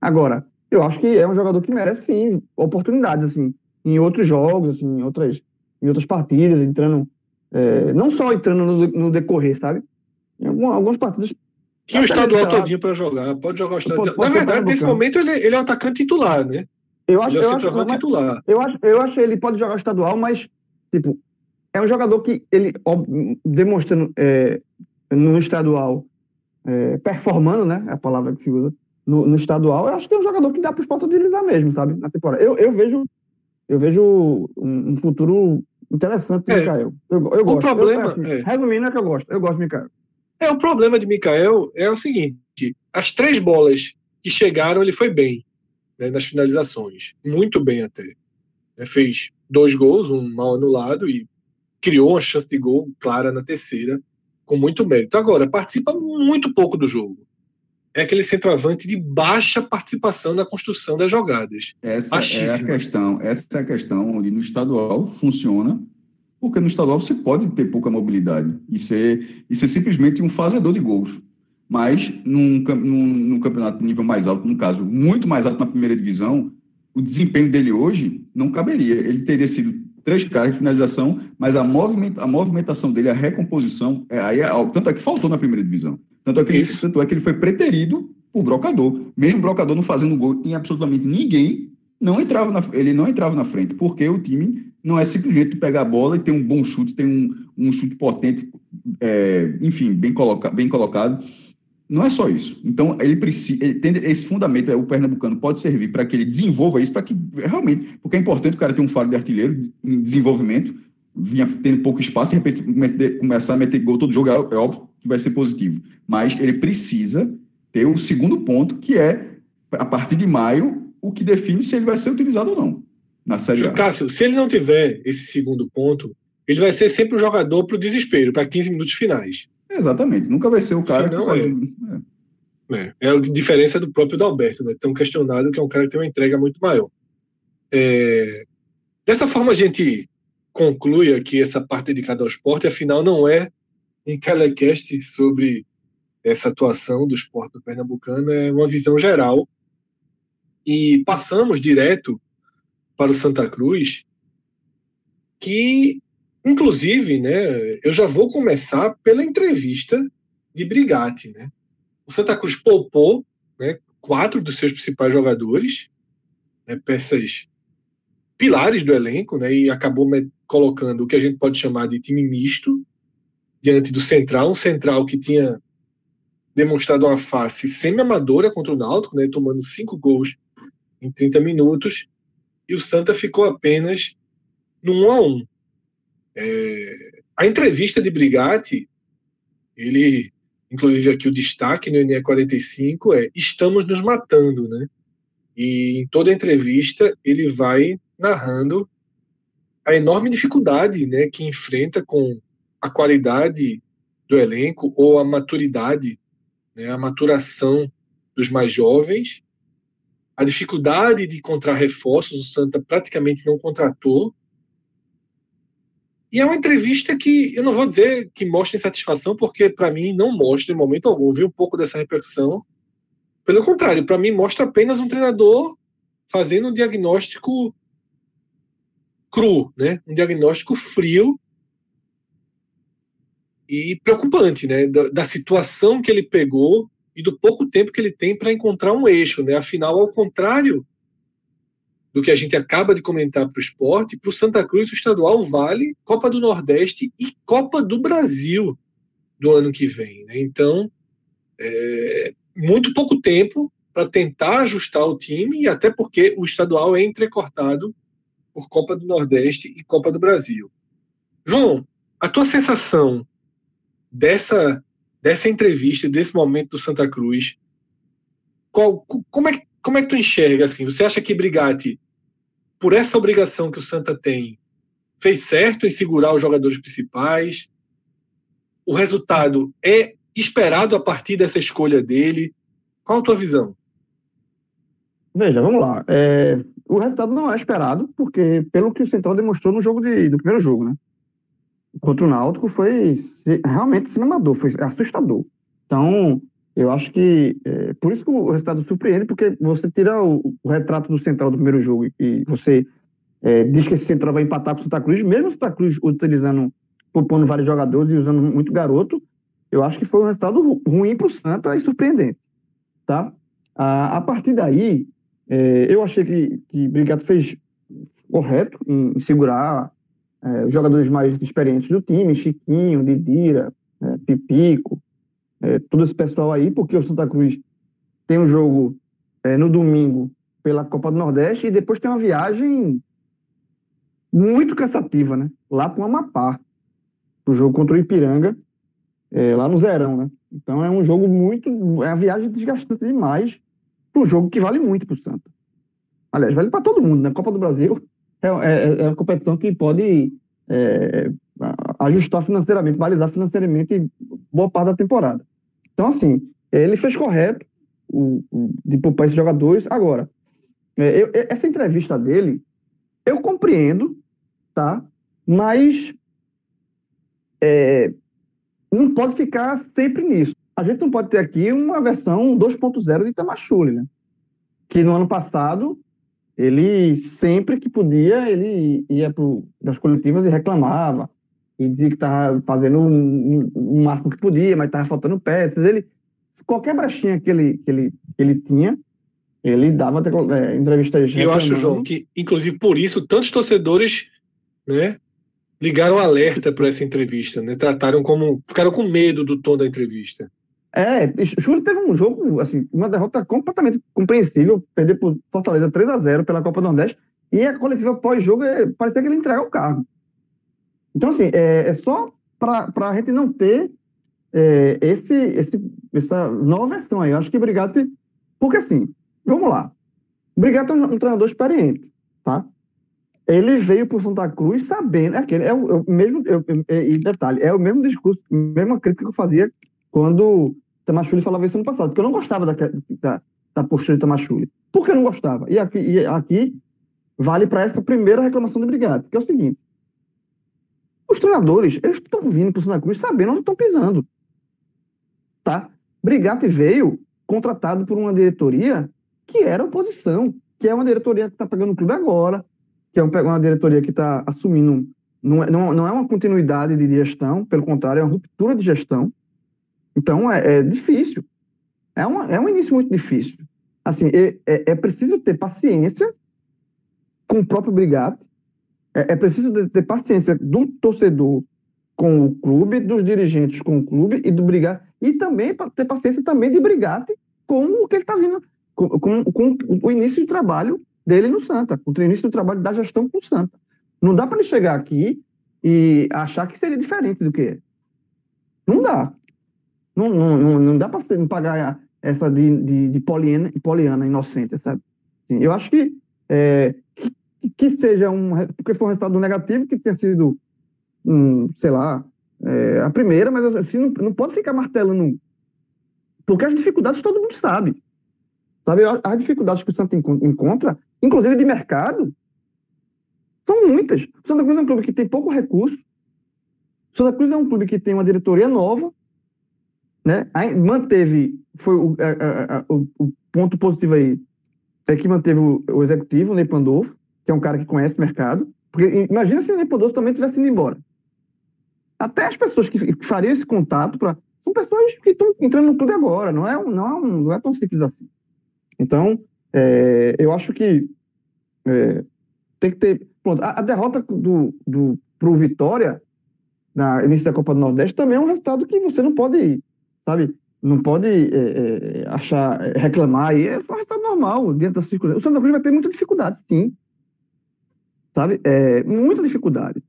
Agora, eu acho que é um jogador que merece sim oportunidades assim, em outros jogos, assim, em outras, em outras partidas, entrando é, não só entrando no, no decorrer, sabe? Em algum, algumas partidas Tinha o estadual todinho para jogar, pode jogar o estadual. Pode- pode Na verdade, nesse momento, ele, ele é um atacante titular, né? eu acho, Ele é o eu acho, titular. Eu acho, eu acho que ele pode jogar estadual, mas, tipo, é um jogador que ele, ó, demonstrando é, no estadual, é, performando, né? É a palavra que se usa, no, no estadual, eu acho que é um jogador que dá para os Sport utilizar mesmo, sabe? Na temporada. Eu, eu vejo, eu vejo um, um futuro interessante do É. Mikael. Eu, eu gosto. problema eu, assim, é- Resumindo, é que eu gosto. Eu gosto do Mikael. É, o problema de Mikael é o seguinte: as três bolas que chegaram, ele foi bem né, nas finalizações. Muito bem até. Né, fez dois gols, um mal anulado, e criou uma chance de gol clara na terceira, com muito mérito. Agora, participa muito pouco do jogo. É aquele centroavante de baixa participação na construção das jogadas. Essa é a questão. Essa é a questão onde no estadual funciona, porque no estadual você pode ter pouca mobilidade e ser, e ser simplesmente um fazedor de gols. Mas num, num, num campeonato de nível mais alto, no caso, muito mais alto na primeira divisão, o desempenho dele hoje não caberia. Ele teria sido três caras de finalização, mas a, movimenta, a movimentação dele, a recomposição, é, aí é, algo. tanto é que faltou na primeira divisão. Tanto é que, ele, tanto é que ele foi preterido por Brocador. Mesmo o Brocador não fazendo gol em absolutamente ninguém, não entrava na, ele não entrava na frente, porque o time não é simplesmente pegar a bola e ter um bom chute, ter um, um chute potente, é, enfim, bem, coloca, bem colocado. Não é só isso. Então, ele precisa. Ele tem esse fundamento, é, o Pernambucano pode servir para que ele desenvolva isso, para que realmente. Porque é importante o cara ter um faro de artilheiro em desenvolvimento, vinha tendo pouco espaço, de repente come- começar a meter gol todo jogo, é, é óbvio que vai ser positivo. Mas ele precisa ter o segundo ponto, que é, a partir de maio, o que define se ele vai ser utilizado ou não na Série A. Cássio, se ele não tiver esse segundo ponto, ele vai ser sempre o jogador para o desespero, para 15 minutos finais. Exatamente. Nunca vai ser o cara que é. pode. é. né? É a diferença do próprio Dalberto, né? Tão questionado que é um cara que tem uma entrega muito maior. É, Dessa forma, a gente conclui aqui essa parte dedicada ao esporte, afinal, não é um telecast sobre essa atuação do esporte do Pernambucano, é uma visão geral. E passamos direto para o Santa Cruz, que, inclusive, né, eu já vou começar pela entrevista de Brigatti, né? O Santa Cruz poupou né, quatro dos seus principais jogadores, né, peças pilares do elenco, né, e acabou colocando o que a gente pode chamar de time misto diante do Central, um Central que tinha demonstrado uma face semi-amadora contra o Náutico, né, tomando cinco gols em 30 minutos, e o Santa ficou apenas no 1 a 1. É, a entrevista de Brigatti, ele inclusive aqui o destaque no NE 45 é estamos nos matando, né? E em toda entrevista ele vai narrando a enorme dificuldade, né, que enfrenta com a qualidade do elenco ou a maturidade, né, a maturação dos mais jovens, a dificuldade de encontrar reforços, o Santa praticamente não contratou. E é uma entrevista que eu não vou dizer que mostra insatisfação, porque para mim não mostra em momento algum. Vi um pouco dessa repercussão. Pelo contrário, para mim mostra apenas um treinador fazendo um diagnóstico cru, né? Um diagnóstico frio e preocupante, né? Da, da, situação que ele pegou e do pouco tempo que ele tem para encontrar um eixo, né? Afinal, ao contrário do que a gente acaba de comentar para o esporte, para o Santa Cruz o estadual vale Copa do Nordeste e Copa do Brasil do ano que vem, né? Então, é, muito pouco tempo para tentar ajustar o time e até porque o estadual é entrecortado por Copa do Nordeste e Copa do Brasil. João, a tua sensação dessa dessa entrevista, desse momento do Santa Cruz, qual, como, é, como é que tu enxerga assim? Você acha que Brigatti, por essa obrigação que o Santa tem, fez certo em segurar os jogadores principais? O resultado é esperado a partir dessa escolha dele? Qual a tua visão? Veja, vamos lá. É, o resultado não é esperado, porque pelo que o Central demonstrou no jogo de, do primeiro jogo, né? Contra o Náutico foi realmente cinemador, foi assustador. Então, eu acho que é, por isso que o resultado surpreende, porque você tira o, o retrato do Central do primeiro jogo e você é, diz que esse Central vai empatar com o Santa Cruz, mesmo o Santa Cruz utilizando, propondo vários jogadores e usando muito garoto, eu acho que foi um resultado ruim para o Santa e surpreendente. Tá? A, a partir daí, é, eu achei que, que Brigado fez correto em, em segurar é, os jogadores mais experientes do time, Chiquinho, Didira, é, Pipico, é, todo esse pessoal aí, porque o Santa Cruz tem um jogo é, no domingo pela Copa do Nordeste e depois tem uma viagem muito cansativa, né? Lá para o Amapá, o jogo contra o Ipiranga, é, lá no Zerão, né? Então é um jogo muito. É uma viagem desgastante demais para um jogo que vale muito para o Santa. Aliás, vale para todo mundo, né? Copa do Brasil é, é, é uma competição que pode é, ajustar financeiramente, balizar financeiramente boa parte da temporada. Então, assim, ele fez correto de poupar esses jogadores. Agora, é, eu, essa entrevista dele, eu compreendo, tá? Mas é, não pode ficar sempre nisso. A gente não pode ter aqui uma versão 2.0 de Itamachule, né? Que no ano passado, ele sempre que podia, ele ia para das coletivas e reclamava. E dizia que estava fazendo o máximo que podia, mas estava faltando peças. Ele, qualquer brechinha que ele, que ele, que ele tinha, ele dava é, entrevistas. Eu acho, João, que inclusive por isso tantos torcedores né, ligaram alerta para essa entrevista, né? Trataram como. ficaram com medo do tom da entrevista. É, Júlio teve um jogo, assim, uma derrota completamente compreensível, perder por Fortaleza 3 a 0 pela Copa do Nordeste, e a coletiva pós-jogo é, parecia que ele entrega o carro. Então, assim, é, é só para a gente não ter é, esse, esse, essa nova versão aí. Eu acho que Brigatti. Porque, assim, vamos lá. Brigatti é um, um treinador experiente, tá? ele veio para Santa Cruz sabendo, é aquele, é o, é o mesmo, é, é, e detalhe, é o mesmo discurso, a mesma crítica que eu fazia quando Tamachuli falava isso ano passado, porque eu não gostava da, da, da postura de Tamachuli. Por que eu não gostava? E aqui, e aqui vale para essa primeira reclamação do Brigado, que é o seguinte, os treinadores, eles estão vindo para o Santa Cruz sabendo onde estão pisando. Tá? Brigatti veio contratado por uma diretoria que era oposição, que é uma diretoria que está pegando o clube agora, que é uma diretoria que está assumindo, não é, não, é uma continuidade de gestão, pelo contrário, é uma ruptura de gestão. Então, é, é difícil. É, uma, é um início muito difícil. Assim, é, é, é preciso ter paciência com o próprio brigado, é, é preciso ter paciência do torcedor com o clube, dos dirigentes com o clube e do brigado, e também ter paciência também de brigate com o que ele está vindo, com, com, com o início de trabalho dele no Santa, o início do trabalho da gestão com o Santa. Não dá para ele chegar aqui e achar que seria diferente do que é. Não dá. Não, não, não, dá para pagar essa de, de, de poliana, poliana inocente, sabe? Eu acho que, é, que, seja um. Porque foi um resultado negativo que tenha sido, um, sei lá, é, a primeira, mas assim, não, não pode ficar martelando. Porque as dificuldades todo mundo sabe. Sabe, as dificuldades que o Santa encontra, inclusive de mercado, são muitas. O Santa Cruz é um clube que tem pouco recurso. O Santa Cruz é um clube que tem uma diretoria nova, né? Aí manteve, foi o, a, a, o, o, ponto positivo aí, é que manteve o, o executivo, o Ney Pandolfo, que é um cara que conhece o mercado. Porque imagina se o Ney Pandolfo também tivesse ido embora. Até as pessoas que, fariam esse contato pra, são pessoas que estão entrando no clube agora, não é, não é, um, não é tão simples assim. Então, é, eu acho que é, tem que ter. Pronto, a, a derrota do, do, pro Vitória na início da Copa do Nordeste também é um resultado que você não pode, sabe, não pode é, é, achar, reclamar aí. É um resultado normal dentro das circunstâncias. O Santa Cruz vai ter muita dificuldade, sim. Sabe? É, muita dificuldade.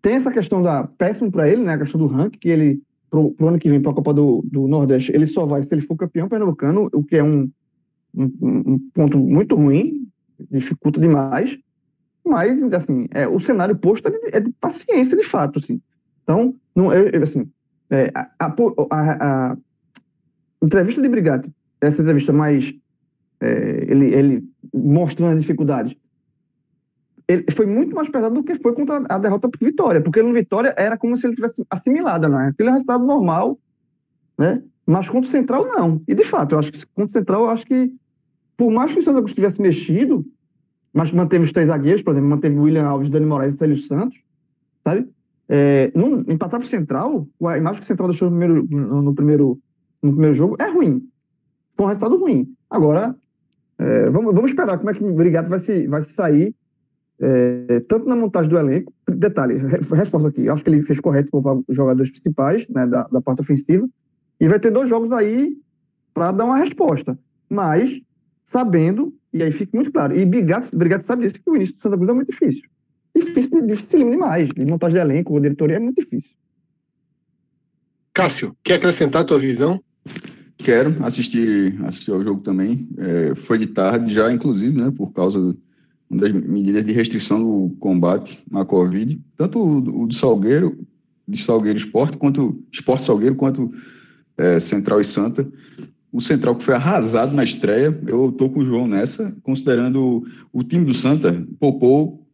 Tem essa questão da péssimo para ele, né? A questão do ranking, que ele, pro, pro ano que vem, para a Copa do, do Nordeste, ele só vai se ele for campeão pernambucano, o que é um, um, um ponto muito ruim, dificulta demais. Mas, assim, é, o cenário posto é de, é de, paciência, de fato, assim. Então, não, eu, assim, é, a, a, a, entrevista de Brigatti, essa entrevista mais, é, ele, ele mostrando as dificuldades, ele foi muito mais pesado do que foi contra a derrota por Vitória, porque no Vitória era como se ele tivesse assimilado, né? Aquele resultado normal, né? Mas contra o Central, não. E, de fato, eu acho que contra o Central, eu acho que, por mais que o Cruz tivesse mexido, mas manteve os três zagueiros, por exemplo, manteve o William Alves, Dani Moraes e Célio Santos, sabe? É, num, empatar para o Central, a imagem que o Central deixou no primeiro, no, no, primeiro, no primeiro jogo é ruim. Foi um resultado ruim. Agora, é, vamos, vamos esperar como é que o Brigado vai se, vai se sair, é, tanto na montagem do elenco. Detalhe, reforço aqui, acho que ele fez correto para os jogadores principais né, da, da parte ofensiva. E vai ter dois jogos aí para dar uma resposta. Mas, sabendo e aí fica muito claro. E Brigado, Brigado sabe disso, que o início do Santa Cruz é muito difícil. Difícil, difícil demais. De montagem de elenco, diretoria é muito difícil. Cássio, quer acrescentar a tua visão? Quero assistir, assistir ao jogo também. É, foi de tarde já, inclusive, né, por causa das medidas de restrição do combate à Covid. Tanto o, o do Salgueiro, de Salgueiro Esporte, quanto Esporte Salgueiro, quanto é, Central e Santa o Central que foi arrasado na estreia, eu estou com o João nessa, considerando o time do Santa poupou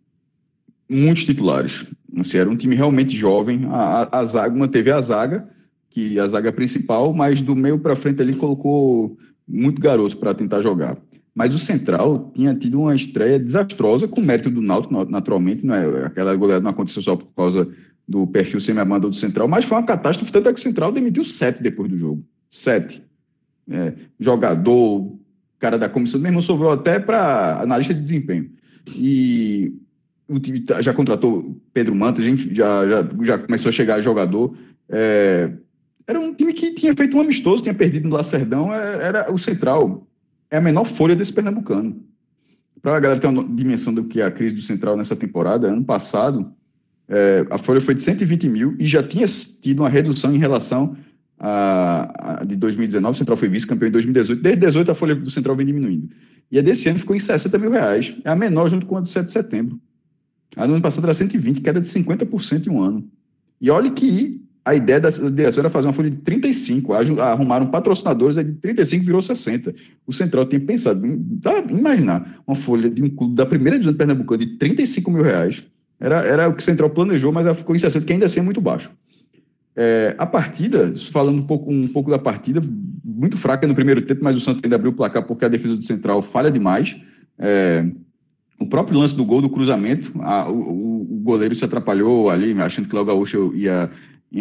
muitos titulares. Assim, era um time realmente jovem, a, a, a zaga manteve a zaga, que é a zaga principal, mas do meio para frente ali colocou muito garoto para tentar jogar. Mas o Central tinha tido uma estreia desastrosa, com mérito do Náutico, naturalmente, não é, aquela goleada não aconteceu só por causa do perfil semi-amador do Central, mas foi uma catástrofe, tanto é que o Central demitiu sete depois do jogo. Sete é, jogador, cara da comissão, mesmo sobrou até para analista de desempenho. E o time tá, já contratou Pedro Manta, já, já, já começou a chegar jogador. É, era um time que tinha feito um amistoso, tinha perdido no Lacerdão, era, era o Central. É a menor folha desse pernambucano. Para a galera ter uma dimensão do que é a crise do Central nessa temporada, ano passado, é, a folha foi de 120 mil e já tinha tido uma redução em relação a, a de 2019, o Central foi vice-campeão em 2018. Desde 2018 a folha do Central vem diminuindo. E a desse ano ficou em 60 mil reais. É a menor junto com a do 7 de setembro. A do ano passado era 120, queda de 50% em um ano. E olha que a ideia da direção era fazer uma folha de 35, arrumaram patrocinadores, aí de 35 virou 60. O Central tinha pensado, imaginar uma folha de um clube da primeira divisão de Pernambuco de 35 mil reais, era, era o que o Central planejou, mas ela ficou em 60, que ainda assim é muito baixo. É, a partida, falando um pouco, um pouco da partida, muito fraca no primeiro tempo, mas o Santos ainda abriu o placar porque a defesa do Central falha demais. É, o próprio lance do gol, do cruzamento, a, o, o, goleiro se atrapalhou ali, achando que o Gaúcho ia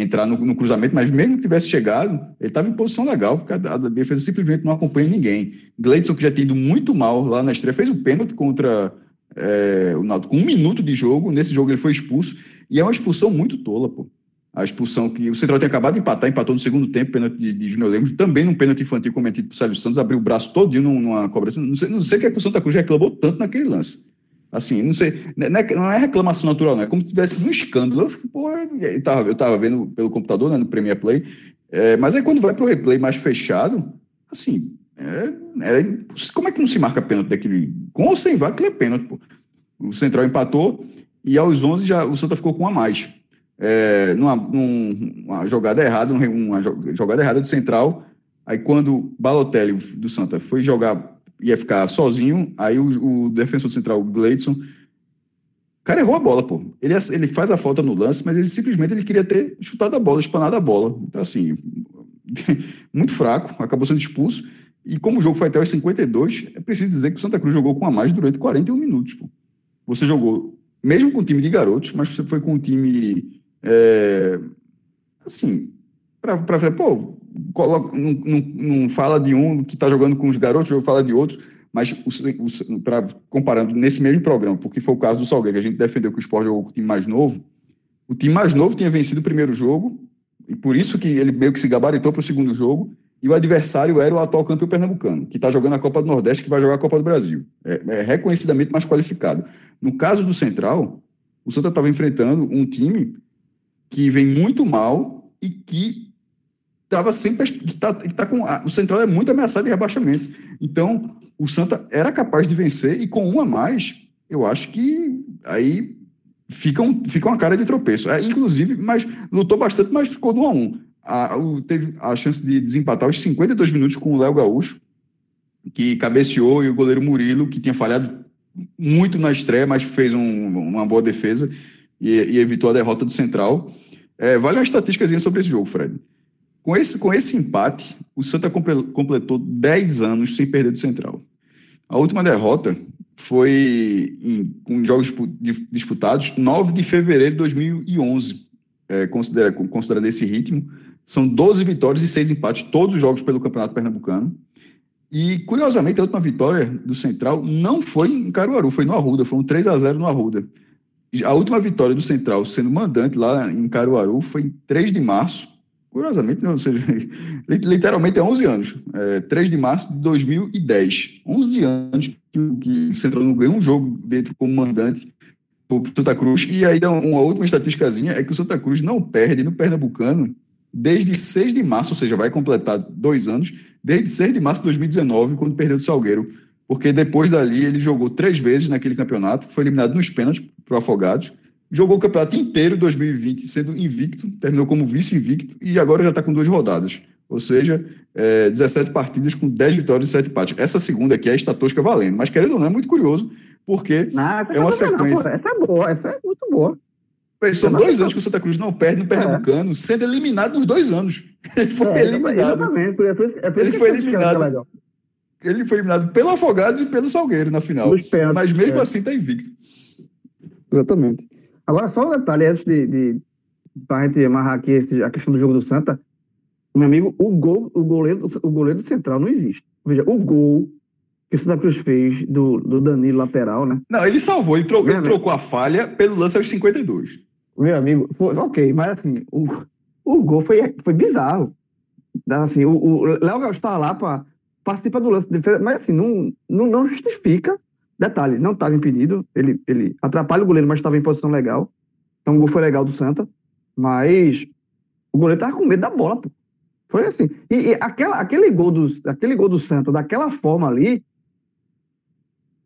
entrar no, no, cruzamento, mas mesmo que tivesse chegado, ele estava em posição legal, porque a, a, defesa simplesmente não acompanha ninguém. Gleidson, que já tinha ido muito mal lá na estreia, fez o um pênalti contra é, o Náutico com um minuto de jogo. Nesse jogo ele foi expulso, e é uma expulsão muito tola, pô a expulsão que o Central tinha acabado de empatar, empatou no segundo tempo, pênalti de, de Júnior Lemos, também num pênalti infantil cometido por Sérgio Santos, abriu o braço todinho numa cobrança. Não sei, não sei é que o Santa Cruz reclamou tanto naquele lance. Assim, não sei, não é, não é reclamação natural, não, é como se tivesse um escândalo. Eu, fiquei, pô, eu, tava, eu tava vendo pelo computador, né, no Premier Play, É, mas aí quando vai para o replay mais fechado, assim, é, como é que não se marca pênalti daquele. Com ou sem VAR, aquele é pênalti, pô. O Central empatou e aos 11 já o Santa ficou com a mais. É, numa, numa jogada errada, uma jogada errada do Central. Aí quando Balotelli do Santa foi jogar, ia ficar sozinho, aí o, o defensor central, Gleidson, o cara errou a bola, pô. Ele, ele faz a falta no lance, mas ele simplesmente ele queria ter chutado a bola, espanado a bola. Então, assim, *laughs* muito fraco, acabou sendo expulso. E como o jogo foi até os 52, é preciso dizer que o Santa Cruz jogou com a mais durante 41 minutos. Pô. Você jogou, mesmo com o time de garotos, mas você foi com um time. É, assim, para ver, pô, coloca, não, não, não, fala de um que está jogando com os garotos, fala de outros. Mas, o, o, pra, comparando nesse mesmo programa, porque foi o caso do Salgueiro, a gente defendeu que o Sport jogou com o time mais novo, o time mais novo tinha vencido o primeiro jogo, e por isso que ele meio que se gabaritou para o segundo jogo, e o adversário era o atual campeão pernambucano, que está jogando a Copa do Nordeste, que vai jogar a Copa do Brasil. É, é reconhecidamente mais qualificado. No caso do Central, o Santa estava enfrentando um time que vem muito mal e que estava sempre tá, tá com o Central é muito ameaçado de rebaixamento. Então, o Santa era capaz de vencer e com um a mais, eu acho que aí fica, um, fica uma cara de tropeço. É, inclusive, mas lutou bastante, mas ficou no a um. A, o, teve a chance de desempatar os 52 minutos com o Léo Gaúcho, que cabeceou, e o goleiro Murilo, que tinha falhado muito na estreia, mas fez um, uma boa defesa e, e, evitou a derrota do Central. É, vale uma estatística sobre esse jogo, Fred. Com esse, com esse empate, o Santa completou 10 anos sem perder do Central. A última derrota foi em, com jogos disputados 9 de fevereiro de 2011. É, considera, considerando esse ritmo, são 12 vitórias e 6 empates, todos os jogos pelo Campeonato Pernambucano. E, curiosamente, a última vitória do Central não foi em Caruaru, foi no Arruda, foi um 3 a 0 no Arruda. A última vitória do Central sendo mandante lá em Caruaru foi em 3 de março, Curiosamente, não, seja, *laughs* literalmente é 11 anos. É, 3 de março de 2010. 11 anos que, que o Central não ganhou um jogo dentro como mandante para Santa Cruz. E aí, uma última estatísticazinha é que o Santa Cruz não perde no Pernambucano desde 6 de março, ou seja, vai completar dois anos, desde 6 de março de 2019, quando perdeu do Salgueiro. Porque depois dali ele jogou três vezes naquele campeonato, foi eliminado nos pênaltis para o Afogados jogou o campeonato inteiro 2020 sendo invicto, terminou como vice-invicto e agora já está com duas rodadas. Ou seja, é, 17 partidas com 10 vitórias e 7 empates. Essa segunda aqui é a estatística valendo, mas querendo ou não, é muito curioso, porque não, é uma sequência. Não, essa é boa, essa é muito boa. São dois anos que o Santa Cruz não perde no Pernambucano, é. sendo eliminado nos dois anos. *laughs* Ele foi é, eliminado. Exatamente. É por, é por ele foi eliminado. Ele foi eliminado pelo Afogados e pelo Salgueiro na final. Mas mesmo assim está invicto. Exatamente. Agora, só um detalhe, antes de, de para a gente amarrar aqui esse, a questão do jogo do Santa, meu amigo, o gol, o goleiro, o goleiro central não existe. Veja, o gol que o Santa Cruz fez do, do Danilo lateral, né? Não, ele salvou, ele, trocou, ele trocou a falha pelo lance aos 52. Meu amigo, foi, ok, mas assim, o, o gol foi, foi bizarro. Assim, o, o Léo Gaucho estava lá para participar do lance de defesa, mas assim, não, não, não justifica Detalhe, não estava impedido, ele, ele atrapalha o goleiro, mas estava em posição legal. Então o gol foi legal do Santa, mas o goleiro estava com medo da bola, pô. Foi assim. E, e, aquela, aquele, gol do, aquele gol do Santa, daquela forma ali,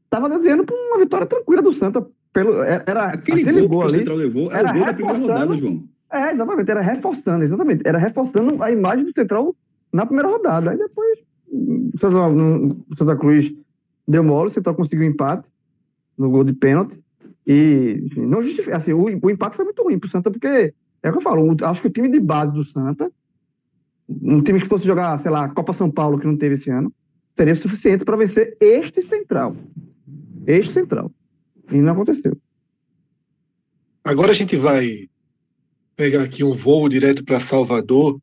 estava desenhando para uma vitória tranquila do Santa. Pelo, é, era, aquele, aquele gol, gol que ali, o Central levou era, era o gol da primeira rodada, João. É, exatamente, era reforçando, exatamente. Era reforçando a imagem do Central na primeira rodada. Aí depois o Santa, o Santa Cruz deu mole, o Central conseguiu um empate no gol de pênalti. E, enfim, não justifica. Assim, o, o empate foi muito ruim pro Santa, porque é o que eu falo, o, acho que o time de base do Santa, um time que fosse jogar, sei lá, Copa São Paulo, que não teve esse ano, seria suficiente para vencer este Central. Este Central. E não aconteceu. Agora a gente vai pegar aqui um voo direto para Salvador,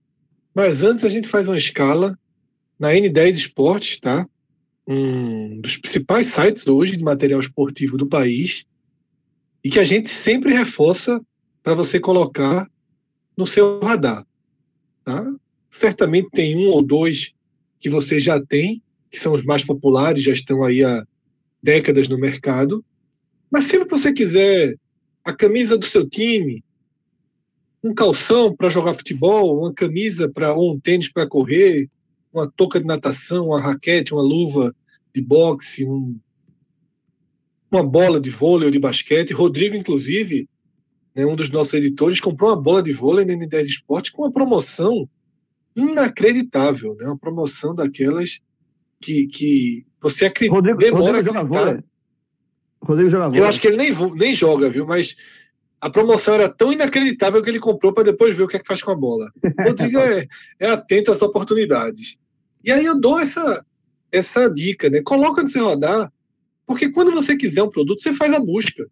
mas antes a gente faz uma escala na N10 Esportes, tá? Um dos principais sites hoje de material esportivo do país e que a gente sempre reforça para você colocar no seu radar. Tá? Certamente tem um ou dois que você já tem, que são os mais populares, já estão aí há décadas no mercado. Mas sempre que você quiser a camisa do seu time, um calção para jogar futebol, uma camisa para ou um tênis para correr, uma touca de natação, uma raquete, uma luva de boxe, um, uma bola de vôlei ou de basquete. Rodrigo, inclusive, né, um dos nossos editores, comprou uma bola de vôlei na N10 Esporte com uma promoção inacreditável, né? Uma promoção daquelas que, que você acredita, Rodrigo, demora Rodrigo a joga. Rodrigo joga vôlei. Eu acho que ele nem, nem joga, viu? Mas a promoção era tão inacreditável que ele comprou para depois ver o que é que faz com a bola. O *laughs* Rodrigo é, é atento às oportunidades. E aí eu dou essa, essa dica, né? Coloca no seu radar, porque quando você quiser um produto, você faz a busca.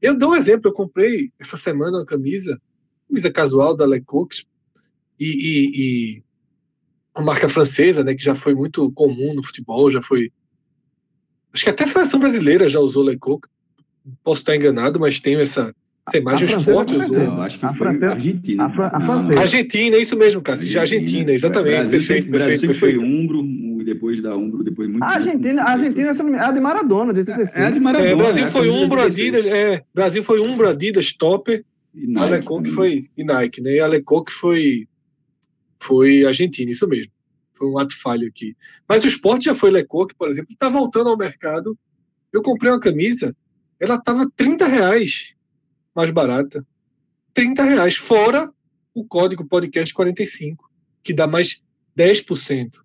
Eu dou um exemplo, eu comprei essa semana uma camisa, camisa casual da Lecoq, e, e, e uma marca francesa, né, que já foi muito comum no futebol, já foi Acho que até a seleção brasileira já usou Lecoq. Posso estar enganado, mas tenho essa, essa imagem. O francesa esporte com usou. certeza. Eu acho que A foi francesa- Argentina. a fran- a Não, francesa. Argentina, é isso mesmo, Cássio. Já Argentina, exatamente. Brasil perfeito, sempre, Brasil perfeito, foi. Umbro, e depois da Umbro, depois muito. A Argentina, a Argentina me- é a de Maradona, de 85. É a de Maradona. É, Brasil é foi Umbro, 16. Adidas, é, Brasil foi Umbro, Adidas, Topper, E a Nike Lecoq foi e Nike, né? E a Lecoq foi foi Argentina, isso mesmo. Foi um ato falho aqui. Mas o esporte já foi Lecoq, por exemplo, está voltando ao mercado. Eu comprei uma camisa, ela estava 30 reais mais barata. 30 reais, fora o código podcast 45, que dá mais 10%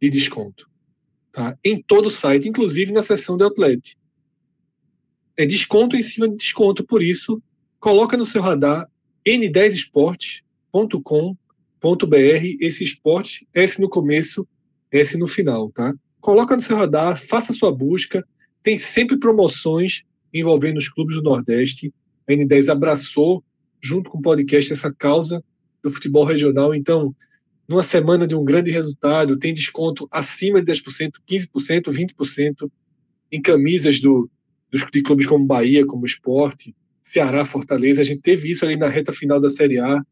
de desconto. Tá? Em todo o site, inclusive na seção de outlet. É desconto em cima de desconto, por isso, coloca no seu radar n10esportes.com.br, esse esporte, S no começo, S no final, tá? Coloca no seu radar, faça sua busca, tem sempre promoções envolvendo os clubes do Nordeste. A N10 abraçou, junto com o podcast, essa causa do futebol regional. Então, numa semana de um grande resultado, tem desconto acima de 10%, 15%, 20% em camisas do, dos, de clubes como Bahia, como Esporte, Ceará, Fortaleza. A gente teve isso ali na reta final da Série A.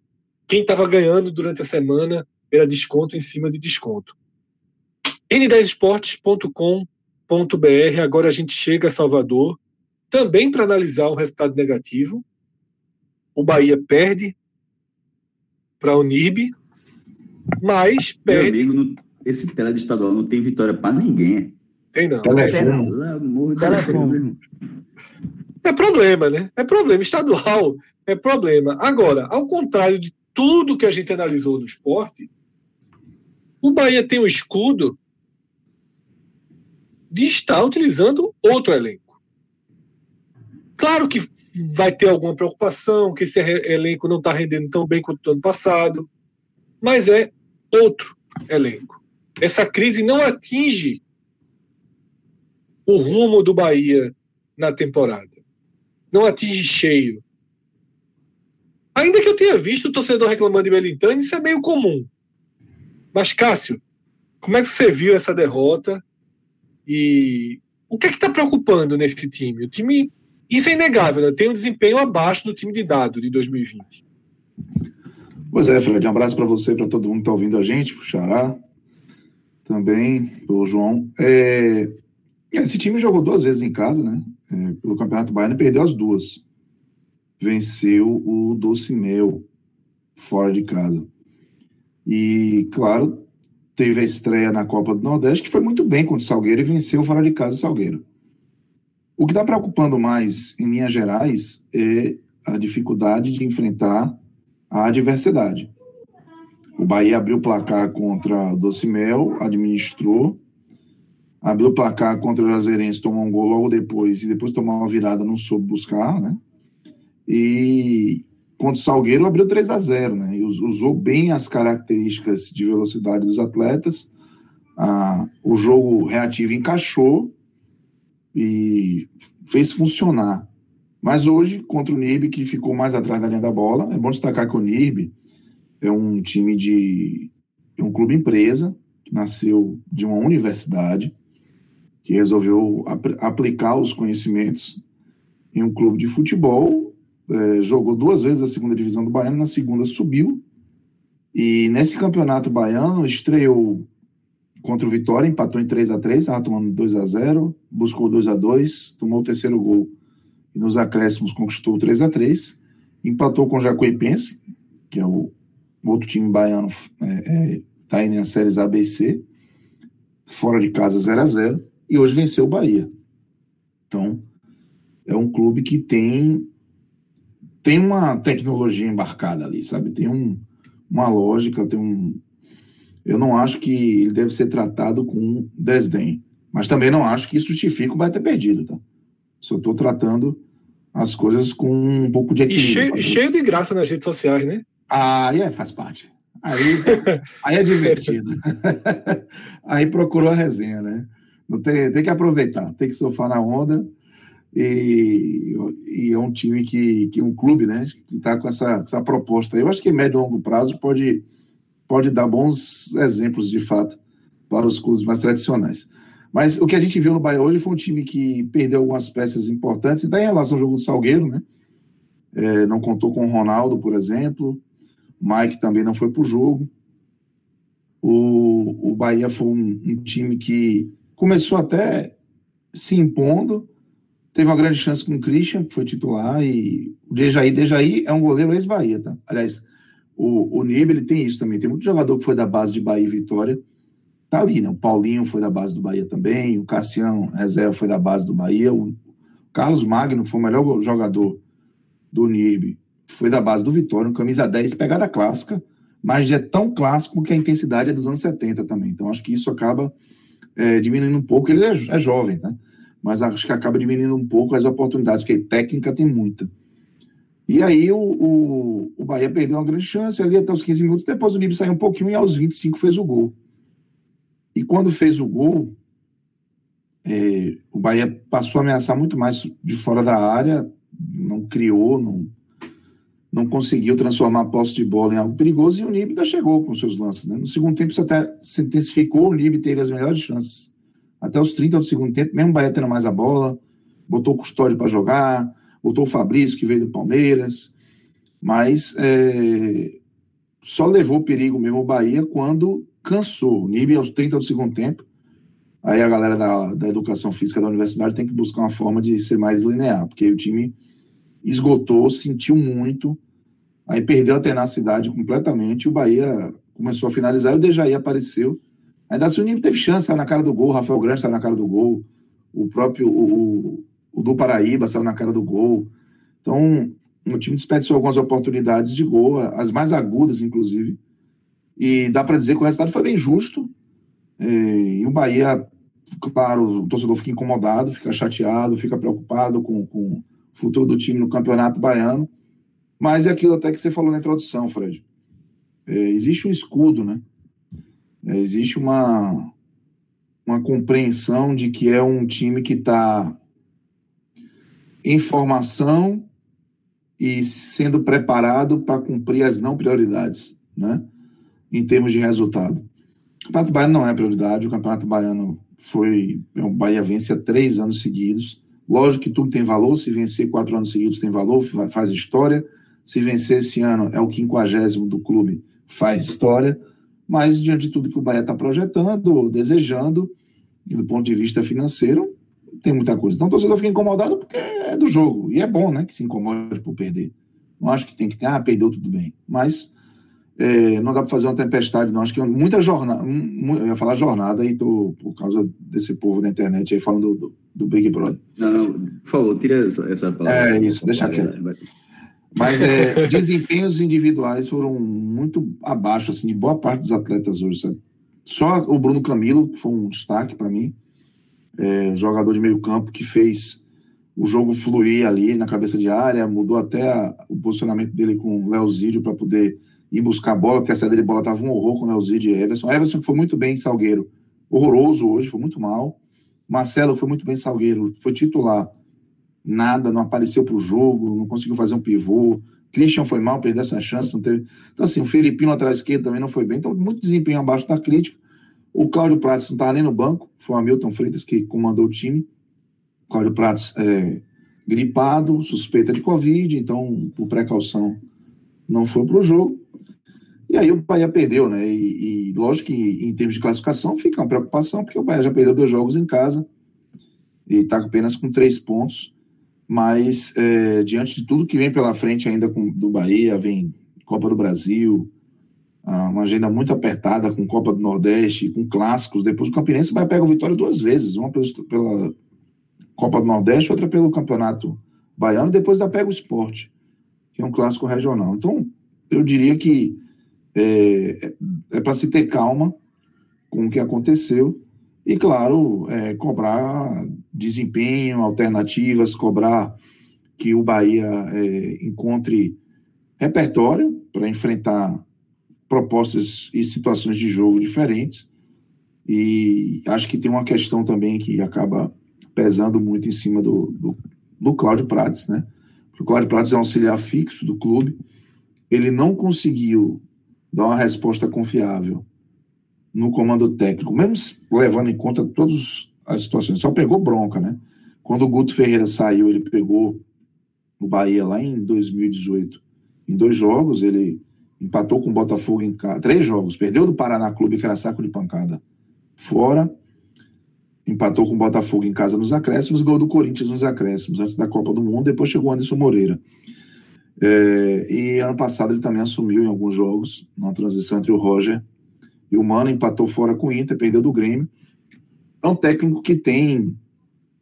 Quem estava ganhando durante a semana era desconto em cima de desconto. n10esportes.com.br. Agora a gente chega a Salvador, também para analisar um resultado negativo. O Bahia perde para a Unirb, mas Meu perde. amigo, não- esse tela de estadual não tem vitória pra ninguém. Tem não. Telefone. Pelo amor de Telefone. Deus, meu. É problema, né? É problema. Estadual é problema. Agora, ao contrário de tudo que a gente analisou no esporte, o Bahia tem um escudo de estar utilizando outro elenco. Claro que vai ter alguma preocupação, que esse elenco não está rendendo tão bem quanto o ano passado, mas é outro elenco. Essa crise não atinge o rumo do Bahia na temporada. Não atinge cheio. Ainda que eu tenha visto o torcedor reclamando de Belintani, isso é meio comum. Mas, Cássio, como é que você viu essa derrota? E o que é que está preocupando nesse time? O time, isso é inegável, né? tem um desempenho abaixo do time de dado de 2020. Pois é, Fred, um abraço para você, para todo mundo que está ouvindo a gente, pro Xará, também, pelo João. É, esse time jogou duas vezes em casa, né? É, pelo Campeonato Baiano e perdeu as duas. Venceu o Doce Mel fora de casa. E, claro, teve a estreia na Copa do Nordeste, que foi muito bem contra o Salgueiro e venceu fora de casa o Salgueiro. O que está preocupando mais, em linhas gerais, é a dificuldade de enfrentar a adversidade. O Bahia abriu o placar contra o Doce Mel, administrou, abriu o placar contra o Juazeirense, tomou um gol logo depois, e depois tomou uma virada, não soube buscar, né? E contra o Salgueiro abriu 3 a 0 né? E us- usou bem as características de velocidade dos atletas. Ah, o jogo reativo encaixou e fez funcionar. Mas hoje, contra o NIB, que ficou mais atrás da linha da bola, é bom destacar que o NIB é um time de. é um clube empresa, que nasceu de uma universidade, que resolveu ap- aplicar os conhecimentos em um clube de futebol. é, jogou duas vezes a segunda divisão do Baiano, na segunda subiu. E nesse campeonato baiano, estreou contra o Vitória, empatou em 3 a 3 estava tomando 2 a 0 buscou 2 a 2 tomou o terceiro gol e nos acréscimos conquistou o 3 a 3 empatou com o Jacuipense, que é o outro time baiano, está é, é, tá aí nas séries ABC, fora de casa 0 a 0 e hoje venceu o Bahia. Então, é um clube que tem tem uma tecnologia embarcada ali, sabe? Tem um, uma lógica, tem um. Eu não acho que ele deve ser tratado com desdém, mas também não acho que isso justifique o Bahia ter perdido, tá? Só estou tratando as coisas com um pouco de equilíbrio. E cheio, cheio de graça nas redes sociais, né? Ah, é, faz parte. Aí, aí é divertido. *laughs* aí procurou a resenha, né? Não tem, tem que aproveitar, tem que surfar na onda. E, e é um time que, que um clube, né, que está com essa, essa proposta. Eu acho que médio e longo prazo pode, pode dar bons exemplos, de fato, para os clubes mais tradicionais. Mas o que a gente viu no Bahia hoje foi um time que perdeu algumas peças importantes, e daí em relação ao jogo do Salgueiro, né? É, não contou com o Ronaldo, por exemplo. O Mike também não foi para o jogo. O Bahia foi um, um time que começou até se impondo, teve uma grande chance com o Christian, que foi titular, e o Dejaí, Dejaí é um goleiro ex-Bahia, tá? Aliás, o, o Nib, ele tem isso também, tem muito jogador que foi da base de Bahia e Vitória, tá ali, né? O Paulinho foi da base do Bahia também, o Cassiano Reserva foi da base do Bahia, o Carlos Magno foi o melhor jogador do Nib, foi da base do Vitória, um camisa 10, pegada clássica, mas é tão clássico que a intensidade é dos anos 70 também, então acho que isso acaba é, diminuindo um pouco, ele é, é jovem, né? Mas acho que acaba diminuindo um pouco as oportunidades, porque técnica tem muita. E aí o, o, o Bahia perdeu uma grande chance ali até os 15 minutos, depois o Nib saiu um pouquinho e aos 25 fez o gol. E quando fez o gol, é, o Bahia passou a ameaçar muito mais de fora da área, não criou, não, não conseguiu transformar a posse de bola em algo perigoso e o Nib ainda chegou com seus lances. Né? No segundo tempo, isso até se intensificou, o Nib teve as melhores chances. Até os 30 do segundo tempo, mesmo o Bahia tendo mais a bola, botou o Custódio para jogar, botou o Fabrício, que veio do Palmeiras, mas é, só levou perigo mesmo o Bahia quando cansou. O Nib, aos 30 do segundo tempo, aí a galera da, da educação física da universidade tem que buscar uma forma de ser mais linear, porque o time esgotou, sentiu muito, Aí perdeu a tenacidade completamente. O Bahia começou a finalizar e o Dejaí apareceu. Ainda assim o Nib teve chance, na cara do gol. Rafael Grande saiu na cara do gol. O próprio o, o do Paraíba saiu na cara do gol. Então, o time desperdiçou algumas oportunidades de gol, as mais agudas, inclusive. E dá para dizer que o resultado foi bem justo. E o Bahia, claro, o torcedor fica incomodado, fica chateado, fica preocupado com, com o futuro do time no Campeonato Baiano. Mas é aquilo até que você falou na introdução, Fred. É, existe um escudo, né? É, existe uma, uma compreensão de que é um time que está em formação e sendo preparado para cumprir as não prioridades, né? Em termos de resultado. O Campeonato Baiano não é prioridade, o Campeonato Baiano foi. É o Bahia vence há três anos seguidos. Lógico que tudo tem valor, se vencer quatro anos seguidos tem valor, faz história. Se vencer esse ano, é o quinquagésimo do clube, faz história. Mas, diante de tudo que o Bahia está projetando, desejando, e do ponto de vista financeiro, tem muita coisa. Então, o torcedor fica incomodado porque é do jogo. E é bom, né, que se incomode por perder. Não acho que tem que ter, ah, perdeu tudo bem. Mas é, não dá para fazer uma tempestade, não. Acho que muita jornada, eu ia falar jornada aí tô, por causa desse povo da internet aí falando do, do, do Big Brother. Não, não, por favor, tira essa, essa palavra. É isso, deixa quieto. Mas é, *laughs* desempenhos individuais foram muito abaixo assim, de boa parte dos atletas hoje. Sabe? Só o Bruno Camilo, que foi um destaque para mim, é, jogador de meio campo que fez o jogo fluir ali na cabeça de área, mudou até a, o posicionamento dele com o Léo Zídio para poder ir buscar a bola, porque a saída de bola estava um horror com o Léo Zídio e Everson. Everson foi muito bem em Salgueiro, horroroso hoje, foi muito mal. Marcelo foi muito bem em Salgueiro, foi titular nada, não apareceu para o jogo, não conseguiu fazer um pivô. Christian foi mal, perdeu essa chance, não teve. Então, assim, o Filipinho atrás esquerdo também não foi bem. Então, muito desempenho abaixo da crítica. O Cláudio Prates não estava nem no banco, foi o Hamilton Freitas que comandou o time. Cláudio Prates é, gripado, suspeita de Covid, então, por precaução, não foi para o jogo. E aí o Bahia perdeu, né? E, e, lógico que em termos de classificação fica uma preocupação, porque o Bahia já perdeu dois jogos em casa e está apenas com três pontos mas é, diante de tudo que vem pela frente ainda com, do Bahia, vem Copa do Brasil, uma agenda muito apertada com Copa do Nordeste, com clássicos. Depois o Campinense vai pegar o Vitória duas vezes, uma pela, Copa do Nordeste, outra pelo Campeonato Baiano, depois da pega o Esporte, que é um clássico regional. Então, eu diria que é, é para se ter calma com o que aconteceu e, claro, é, cobrar desempenho, alternativas, cobrar que o Bahia é, encontre repertório para enfrentar propostas e situações de jogo diferentes. E acho que tem uma questão também que acaba pesando muito em cima do, do, do Cláudio Prates, né? o Cláudio Prates é um auxiliar fixo do clube, ele não conseguiu dar uma resposta confiável no comando técnico, mesmo levando em conta todas as situações, só pegou bronca, né? Quando o Guto Ferreira saiu, ele pegou o Bahia lá em 2018, em dois jogos, ele empatou com o Botafogo em três jogos, perdeu do Paraná Clube, que era saco de pancada, fora, empatou com o Botafogo em casa nos acréscimos, gol do Corinthians nos acréscimos, antes da Copa do Mundo, depois chegou o Anderson Moreira. É, e ano passado ele também assumiu em alguns jogos, na transição entre o Roger e o Mano, empatou fora com o Inter, perdeu do Grêmio. É um técnico que tem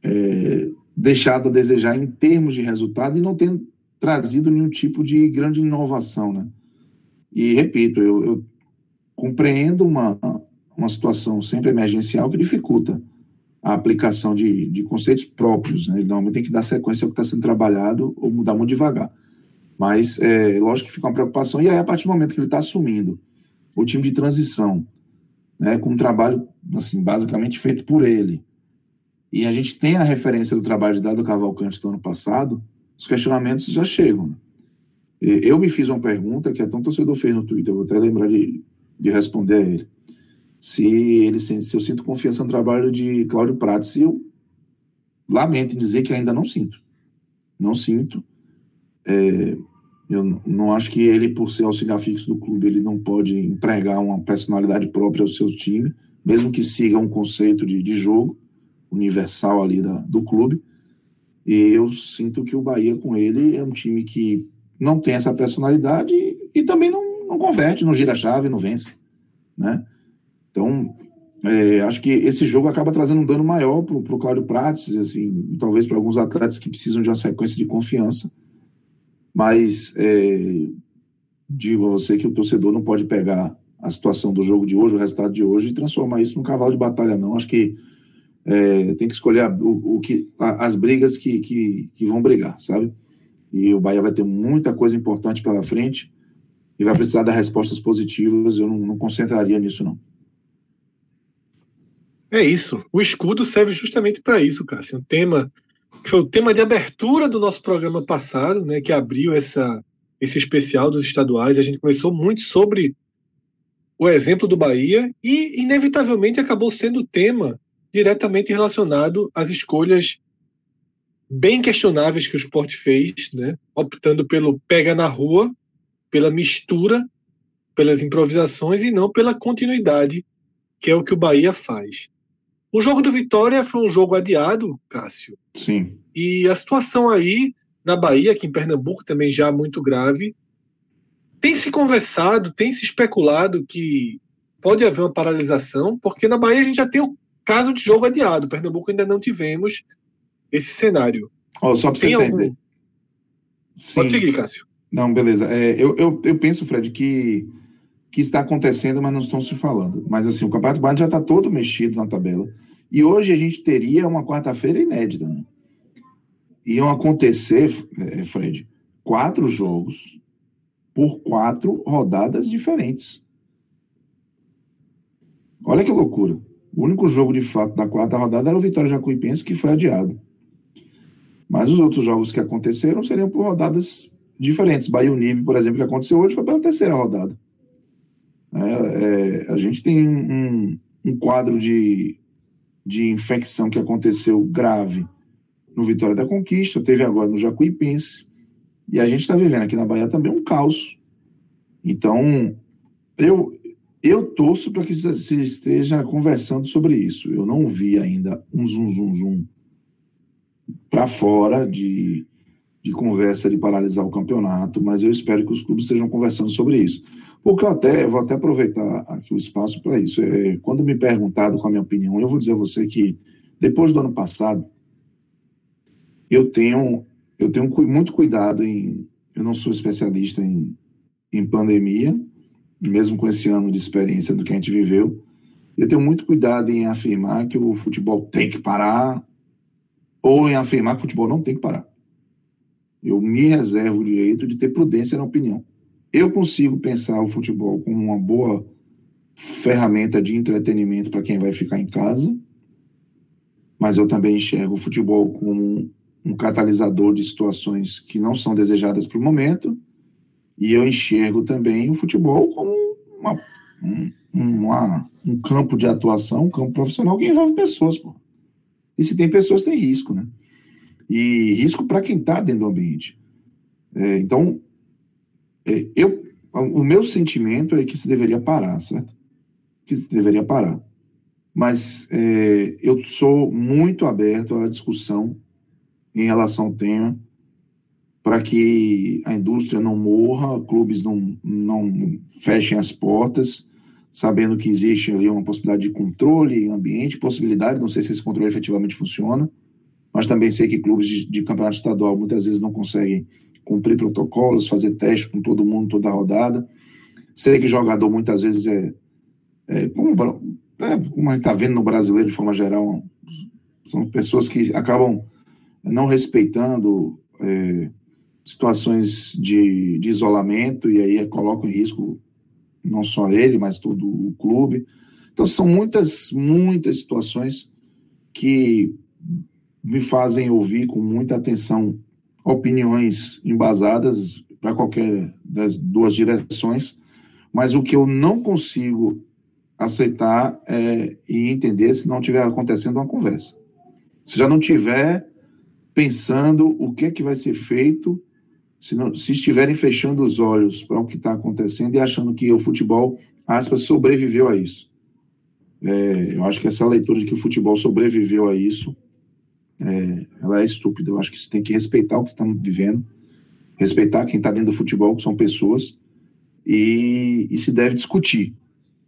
é, deixado a desejar em termos de resultado e não tem trazido nenhum tipo de grande inovação, né? E repito, eu, eu compreendo uma, uma situação sempre emergencial que dificulta a aplicação de, de conceitos próprios. Né? Normalmente tem que dar sequência ao que está sendo trabalhado ou mudar muito devagar. Mas, é, lógico que fica uma preocupação. E aí, a partir do momento que ele está assumindo o time de transição, né, com um trabalho, assim, basicamente feito por ele, e a gente tem a referência do trabalho de Dado Cavalcante do ano passado, os questionamentos já chegam. Né? Eu me fiz uma pergunta que até um torcedor fez no Twitter, vou até lembrar de, de responder a ele. Se, ele se eu sinto confiança no trabalho de Cláudio Prates, eu lamento em dizer que ainda não sinto. Não sinto. É, eu não acho que ele, por ser auxiliar fixo do clube, ele não pode empregar uma personalidade própria ao seu time, mesmo que siga um conceito de, de jogo universal ali da, do clube. E eu sinto que o Bahia com ele é um time que não tem essa personalidade e, e também não, não converte, não gira a chave, não vence, né? Então, é, acho que esse jogo acaba trazendo um dano maior para o Cláudio Prates, assim, talvez para alguns atletas que precisam de uma sequência de confiança. Mas é, digo a você que o torcedor não pode pegar a situação do jogo de hoje, o resultado de hoje, e transformar isso num cavalo de batalha, não. Acho que é, tem que escolher o, o que, as brigas que, que, que vão brigar, sabe? E o Bahia vai ter muita coisa importante pela frente e vai precisar dar respostas positivas. Eu não, não concentraria nisso, não. É isso. O escudo serve justamente para isso, Cássio. Um tema que foi o tema de abertura do nosso programa passado, né, que abriu essa, esse especial dos estaduais. A gente começou muito sobre o exemplo do Bahia e, inevitavelmente, acabou sendo tema diretamente relacionado às escolhas bem questionáveis que o esporte fez, né? optando pelo pega na rua, pela mistura, pelas improvisações e não pela continuidade, que é o que o Bahia faz. O jogo do Vitória foi um jogo adiado, Cássio. Sim. E a situação aí na Bahia, aqui em Pernambuco, também já muito grave. Tem se conversado, tem se especulado que pode haver uma paralisação, porque na Bahia a gente já tem o caso de jogo adiado. Pernambuco ainda não tivemos esse cenário. Oh, só para você Tem entender. algum- Sim. Pode seguir, Cássio. Não, beleza. É, eu, eu, eu penso, Fred, que, que está acontecendo, mas não estão se falando. Mas assim, o Campeonato Baiano já está todo mexido na tabela. E hoje a gente teria uma quarta-feira inédita. Né? Iam acontecer, é, Fred, quatro jogos por quatro rodadas diferentes. Olha que loucura. O único jogo de fato da quarta rodada era o Vitória Jacuipense, que foi adiado. Mas os outros jogos que aconteceram seriam por rodadas diferentes. Bahia Unive, por exemplo, que aconteceu hoje, foi pela terceira rodada. É, é, a gente tem um, um quadro de, de infecção que aconteceu grave no Vitória da Conquista, teve agora no Jacuipense, e a gente está vivendo aqui na Bahia também um caos. Então, eu, eu torço para que se esteja conversando sobre isso. Eu não vi ainda um zum, zum, zum para fora de, de conversa de paralisar o campeonato, mas eu espero que os clubes estejam conversando sobre isso. Porque eu até vou até aproveitar aqui o espaço para isso. É, quando me perguntado com a minha opinião, eu vou dizer a você que depois do ano passado, eu tenho eu tenho muito cuidado em eu não sou especialista em, em pandemia, mesmo com esse ano de experiência do que a gente viveu, eu tenho muito cuidado em afirmar que o futebol tem que parar ou em afirmar que o futebol não tem que parar. Eu me reservo o direito de ter prudência na opinião. Eu consigo pensar o futebol como uma boa ferramenta de entretenimento para quem vai ficar em casa, mas eu também enxergo o futebol como um catalisador de situações que não são desejadas para o momento, e eu enxergo também o futebol como uma, um, uma, um campo de atuação, um campo profissional que envolve pessoas. Pô. E se tem pessoas, tem risco, né? E risco para quem está dentro do ambiente. É, então, é, eu, o meu sentimento é que se deveria parar, certo? Que se deveria parar. Mas é, eu sou muito aberto à discussão em relação ao tema, para que a indústria não morra, clubes não, não fechem as portas, sabendo que existe ali uma possibilidade de controle ambiente, possibilidade, não sei se esse controle efetivamente funciona, mas também sei que clubes de, de campeonato estadual muitas vezes não conseguem cumprir protocolos, fazer teste com todo mundo toda rodada. Sei que jogador muitas vezes é, é como, é, como a gente está vendo no brasileiro de forma geral, são pessoas que acabam não respeitando é, situações de, de isolamento e aí colocam em risco não só ele, mas todo o clube. Então são muitas, muitas situações que me fazem ouvir com muita atenção opiniões embasadas para qualquer das duas direções, mas o que eu não consigo aceitar é, e entender se não tiver acontecendo uma conversa. Se já não tiver pensando o que é que vai ser feito se, não, se estiverem fechando os olhos para o que está acontecendo e achando que o futebol, aspas, sobreviveu a isso. É, eu acho que essa leitura de que o futebol sobreviveu a isso, é, ela é estúpida. Eu acho que você tem que respeitar o que estamos vivendo, respeitar quem está dentro do futebol, que são pessoas, e, e, se deve discutir.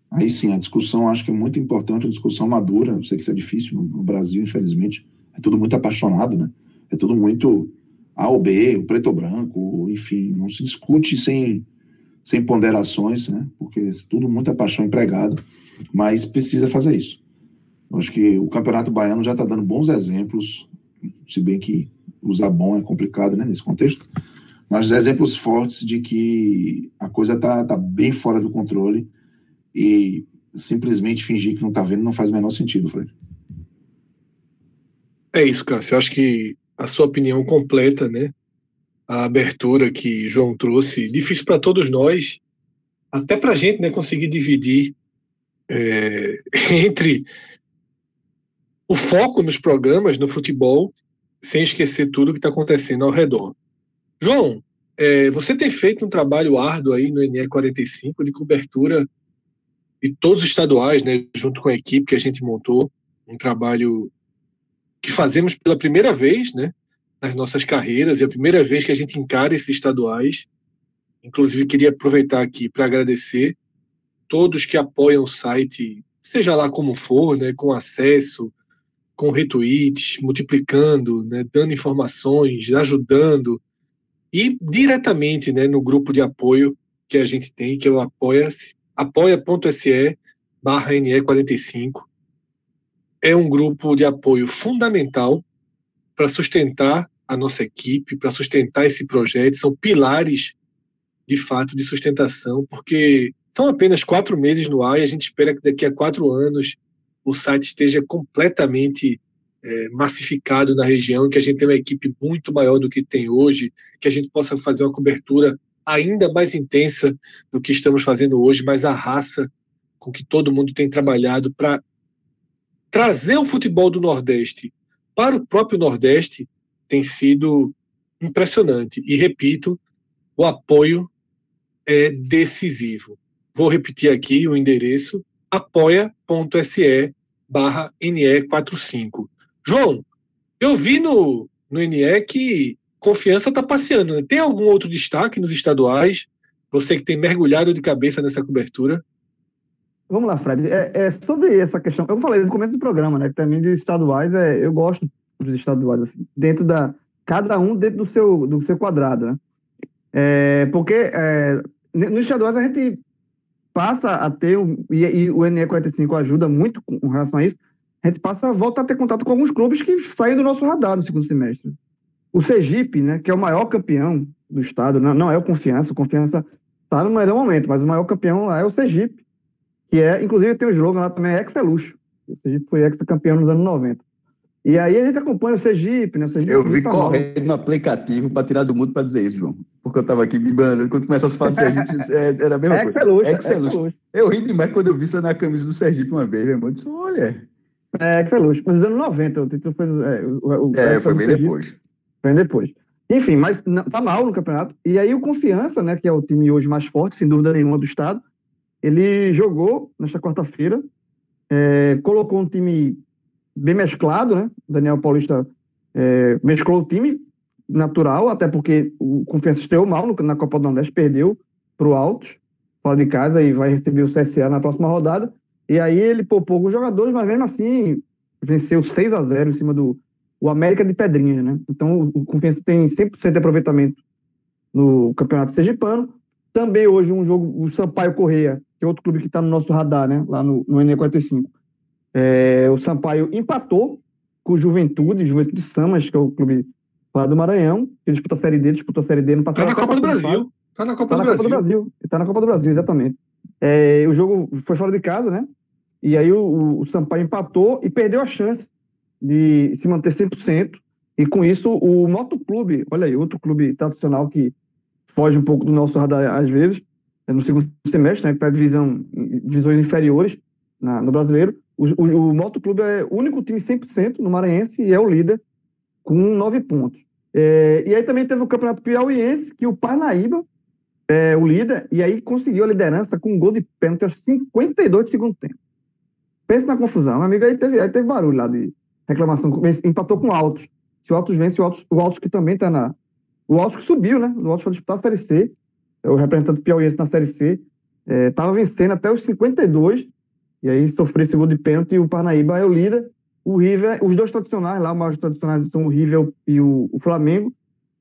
Aí sim, a discussão acho que é muito importante, uma discussão madura. Eu sei que isso é difícil no, no Brasil, infelizmente. É tudo muito apaixonado, né? É tudo muito A ou B, o preto ou branco, enfim, não se discute sem, sem ponderações, né? Porque tudo muita paixão empregada, mas precisa fazer isso. Eu acho que o Campeonato Baiano já está dando bons exemplos, se bem que usar bom é complicado né, nesse contexto, mas exemplos fortes de que a coisa está tá bem fora do controle e simplesmente fingir que não está vendo não faz o menor sentido, Fred. É isso, Cássio. Eu acho que a sua opinião completa, né? A abertura que João trouxe, difícil para todos nós, até para a gente, né, conseguir dividir é, *laughs* entre o foco nos programas, no futebol, sem esquecer tudo que está acontecendo ao redor. João, é, você tem feito um trabalho árduo aí no NE45 de cobertura de todos os estaduais, né, junto com a equipe que a gente montou, um trabalho que fazemos pela primeira vez, né, nas nossas carreiras, e a primeira vez que a gente encara esses estaduais. Inclusive, queria aproveitar aqui para agradecer todos que apoiam o site, seja lá como for, né, com acesso, com retweets, multiplicando, né, dando informações, ajudando, e diretamente né, no grupo de apoio que a gente tem, que é o apoia-se, apoia.se barra NE45 é um grupo de apoio fundamental para sustentar a nossa equipe, para sustentar esse projeto. São pilares, de fato, de sustentação, porque são apenas quatro meses no ar e a gente espera que daqui a quatro anos o site esteja completamente é, massificado na região, que a gente tenha uma equipe muito maior do que tem hoje, que a gente possa fazer uma cobertura ainda mais intensa do que estamos fazendo hoje, mas a raça com que todo mundo tem trabalhado para trazer o futebol do Nordeste para o próprio Nordeste tem sido impressionante. E repito, o apoio é decisivo. Vou repetir aqui o endereço apoia.se barra NE45. João, eu vi no, no NE que confiança está passeando. Né? Tem algum outro destaque nos estaduais? Você que tem mergulhado de cabeça nessa cobertura? Vamos lá, Fred. É, é sobre essa questão. Eu falei no começo do programa, né? Também de estaduais, é, eu gosto dos estaduais, assim, dentro da. Cada um dentro do seu, do seu quadrado, né? É, porque é, nos estaduais a gente passa a ter, e, e o NE45 ajuda muito com relação a isso, a gente passa, volta a ter contato com alguns clubes que saem do nosso radar no segundo semestre. O Sergipe, né, que é o maior campeão do estado, não, não é o Confiança, o Confiança está no melhor momento, mas o maior campeão lá é o Sergipe, que é, inclusive tem o slogan lá também, é Exceluxo. O Sergipe foi ex-campeão nos anos 90. E aí a gente acompanha o Sergipe, né? O Sergipe Eu vi tá mal. correndo no aplicativo para tirar do mundo para dizer isso, João. Porque eu estava aqui me banando. Quando começa a falar do Sergipe, *laughs* é, era a mesma É coisa. Exceluxo, é Exceluxo. Exceluxo. Eu ri demais quando eu vi isso na camisa do Sergipe uma vez, meu irmão. Eu disse, olha. É Exceluxo, mas nos anos 90, o título foi... É, o, o, É, foi bem depois. Foi depois. Enfim, mas não- tá mal no campeonato. E aí o Confiança, né, que é o time hoje mais forte, sem dúvida nenhuma, do estado, ele jogou nesta quarta-feira, é, colocou um time bem mesclado, né? Daniel Paulista é, mesclou o time natural, até porque o Confiança estreou mal na Copa do Nordeste, perdeu para o Altos, fora de casa, e vai receber o CSA na próxima rodada. E aí ele poupou alguns jogadores, mas mesmo assim venceu 6 a 0 em cima do o América de Pedrinhas, né? Então o, o Confiança tem 100% de aproveitamento no Campeonato Sergipano. Também hoje um jogo, o Sampaio Correia, que é outro clube que está no nosso radar, né? Lá no, no NE45. É, o Sampaio empatou com o Juventude, Juventude Samas, que é o clube lá do Maranhão, que disputa a Série D, disputou a Série D no Tá passado. na até Copa do. Brasil. Tá na Copa Tá do na Copa do Brasil. Brasil. Tá na Copa do Brasil, exatamente. É, o jogo foi fora de casa, né? E aí o, o- Sampaio empatou e perdeu a chance de se manter 100%. E com isso, o Motoclube, olha aí, outro clube tradicional que foge um pouco do nosso radar às vezes, no segundo semestre, né? Que está divisão, divisões inferiores na- no brasileiro. O, o, o é o único time 100% no Maranhense e é o líder com nove pontos. É, e aí também teve o Campeonato Piauiense, que o Parnaíba é o líder, e aí conseguiu a liderança com um gol de pênalti aos 52 de segundo tempo. Pensa na confusão, meu amigo, aí teve, aí teve barulho lá de reclamação, empatou com o Altos. Se o Altos vence, o Altos, o Altos que também está na... O Altos que subiu, né? O Altos foi disputar a Série C, é o representante piauiense na Série C, estava vencendo até os 52, e aí sofreu esse gol de pênalti, e o Parnaíba é o líder, o River, os dois tradicionais lá, os maiores tradicionais são o River e o, o Flamengo,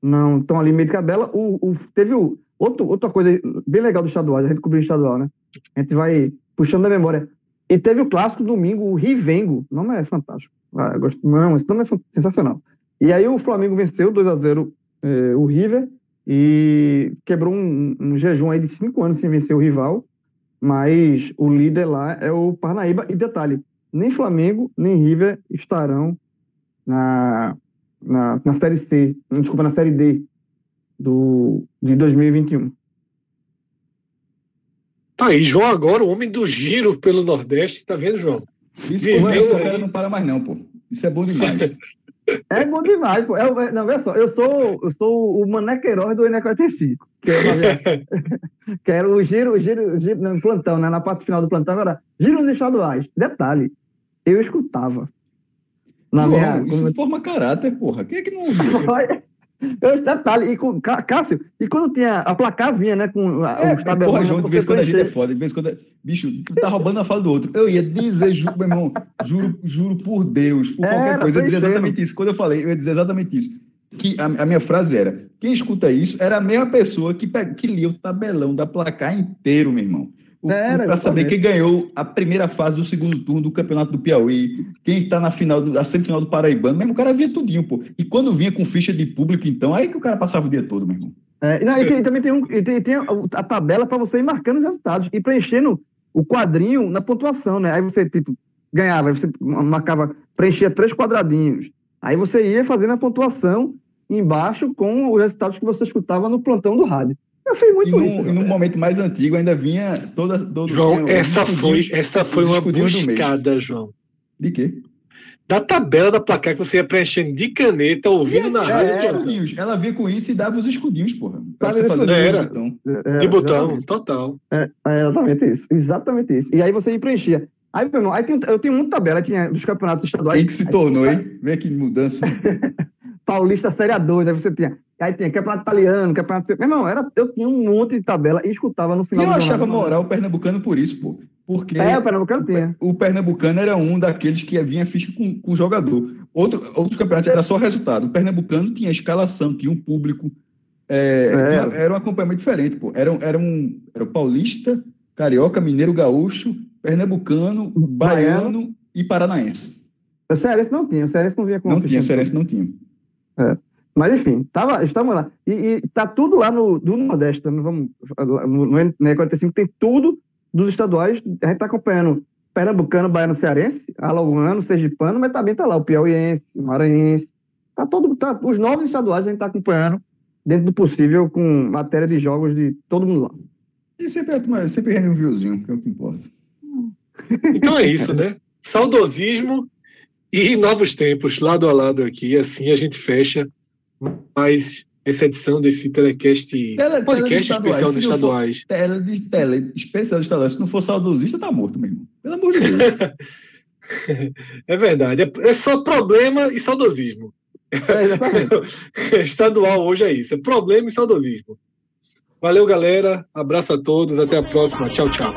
não estão ali meio de tabela. O, o- teve o, outro, outra coisa bem legal do estadual, a gente cobriu o estadual, né? A gente vai puxando da memória. E teve o clássico domingo, o Rivengo, o nome é fantástico. Ah, gosto, não, esse nome é sensacional. E aí o Flamengo venceu 2 a 0 eh, o River e quebrou um, um jejum aí de cinco anos sem vencer o rival, mas o líder lá é o Parnaíba. E detalhe, nem Flamengo nem River estarão na, na, na Série C, desculpa, na Série D do, de 2021. Tá aí, João agora, o homem do giro pelo Nordeste, tá vendo, João? Isso é, o cara não para mais, não, pô. Isso é bom demais. *laughs* É bom demais, pô. É, é- não, olha só, eu sou, eu sou o Mané Queiroz do NE45, que, é, *laughs* que era o giro, giro, giro no plantão, né? Na parte final do plantão, era giros estaduais. Detalhe, eu escutava. Na João, minha, isso como- forma caráter, porra. Quem é que não ouviu? *laughs* Eu, detalhe, e com, Cá- Cássio, e quando tinha, a placar vinha, né, com a, É, os tabelões, porra, João, pra de vez em quando a gente é foda, de vez em quando. Bicho, tu tá roubando a fala do outro. Eu ia dizer, juro, meu irmão, juro, juro por Deus, por qualquer Era, coisa, eu ia dizer exatamente isso. Quando eu falei, eu ia dizer exatamente isso. Que a, a minha frase era: quem escuta isso era a mesma pessoa que, que lia o tabelão da placar inteiro, meu irmão. Era, Para saber quem ganhou a primeira fase do segundo turno do Campeonato do Piauí, quem tá na final, da semifinal do Paraibano, mesmo o cara via tudinho, pô. E quando vinha com ficha de público, então, aí que o cara passava o dia todo, meu irmão. É, e não, e tem- também tem, um, e tem, tem a, tabela para você ir marcando os resultados e preenchendo o quadrinho na pontuação, né? Aí você, tipo, ganhava, aí você marcava, preenchia três quadradinhos. Aí você ia fazendo a pontuação embaixo com os resultados que você escutava no plantão do rádio. Eu fiz muito E num, isso. e num né? momento mais antigo ainda vinha toda. Todo, João, essa foi, essa foi uma buscada, João. De quê? Da tabela da placar que você ia preenchendo de caneta, ouvindo na rádio. é, escudinhos. Ela vinha com isso e dava os escudinhos, porra. Pra você fazer era. botão. É, De botão, exatamente. total. É, é exatamente isso. Exatamente isso. E aí você preenchia. Aí, meu irmão, aí tem, eu tenho muita tabela, tinha dos campeonatos estaduais. Quem que se tornou, hein? Vê que mudança. *laughs* Paulista Série A2, aí você tinha. Aí tinha campeonato italiano, campeonato. Meu irmão, era, eu tinha um monte de tabela e escutava no E final eu do achava moral o pernambucano por isso, pô. Porque É, o Pernambucano tinha. o pernambucano era um daqueles que vinha ficha com, com o jogador. Outro, outros campeonatos era só resultado. O pernambucano tinha escalação, tinha um público. é, É. tinha- era um acompanhamento diferente, pô. Era, era, um, era o paulista, carioca, mineiro, gaúcho, pernambucano, baiano e paranaense. O Cearense não tinha, o Cearense não vinha com Não tinha, ficha. Cearense não tinha. Mas enfim, tava, estamos lá. E, e tá tudo lá no do Nordeste, tá? não vamos, no, no N45 tem tudo dos estaduais. A gente tá acompanhando Pernambucano, Baiano, Cearense, Alagoano, Sergipano, mas também tá lá o Piauiense, o Maranhense. Tá todo, tá, os novos estaduais a gente tá acompanhando dentro do possível com matéria de jogos de todo mundo lá. E sempre, turma- sempre rende um viewzinho, que é o que importa. Então é isso, né? *laughs* Saudosismo e novos tempos, lado a lado aqui. Assim a gente fecha mais essa edição desse telecast, Tele- tele de podcast estaduais, especial dos estaduais. Tele, de, tele especial de estadual. Se não for saudosista, tá morto mesmo. Pelo amor de Deus. *laughs* É verdade. É, é só problema e saudosismo. É. *laughs* Estadual hoje é isso. É problema e saudosismo. Valeu, galera. Abraço a todos. Até a próxima. Tchau, tchau.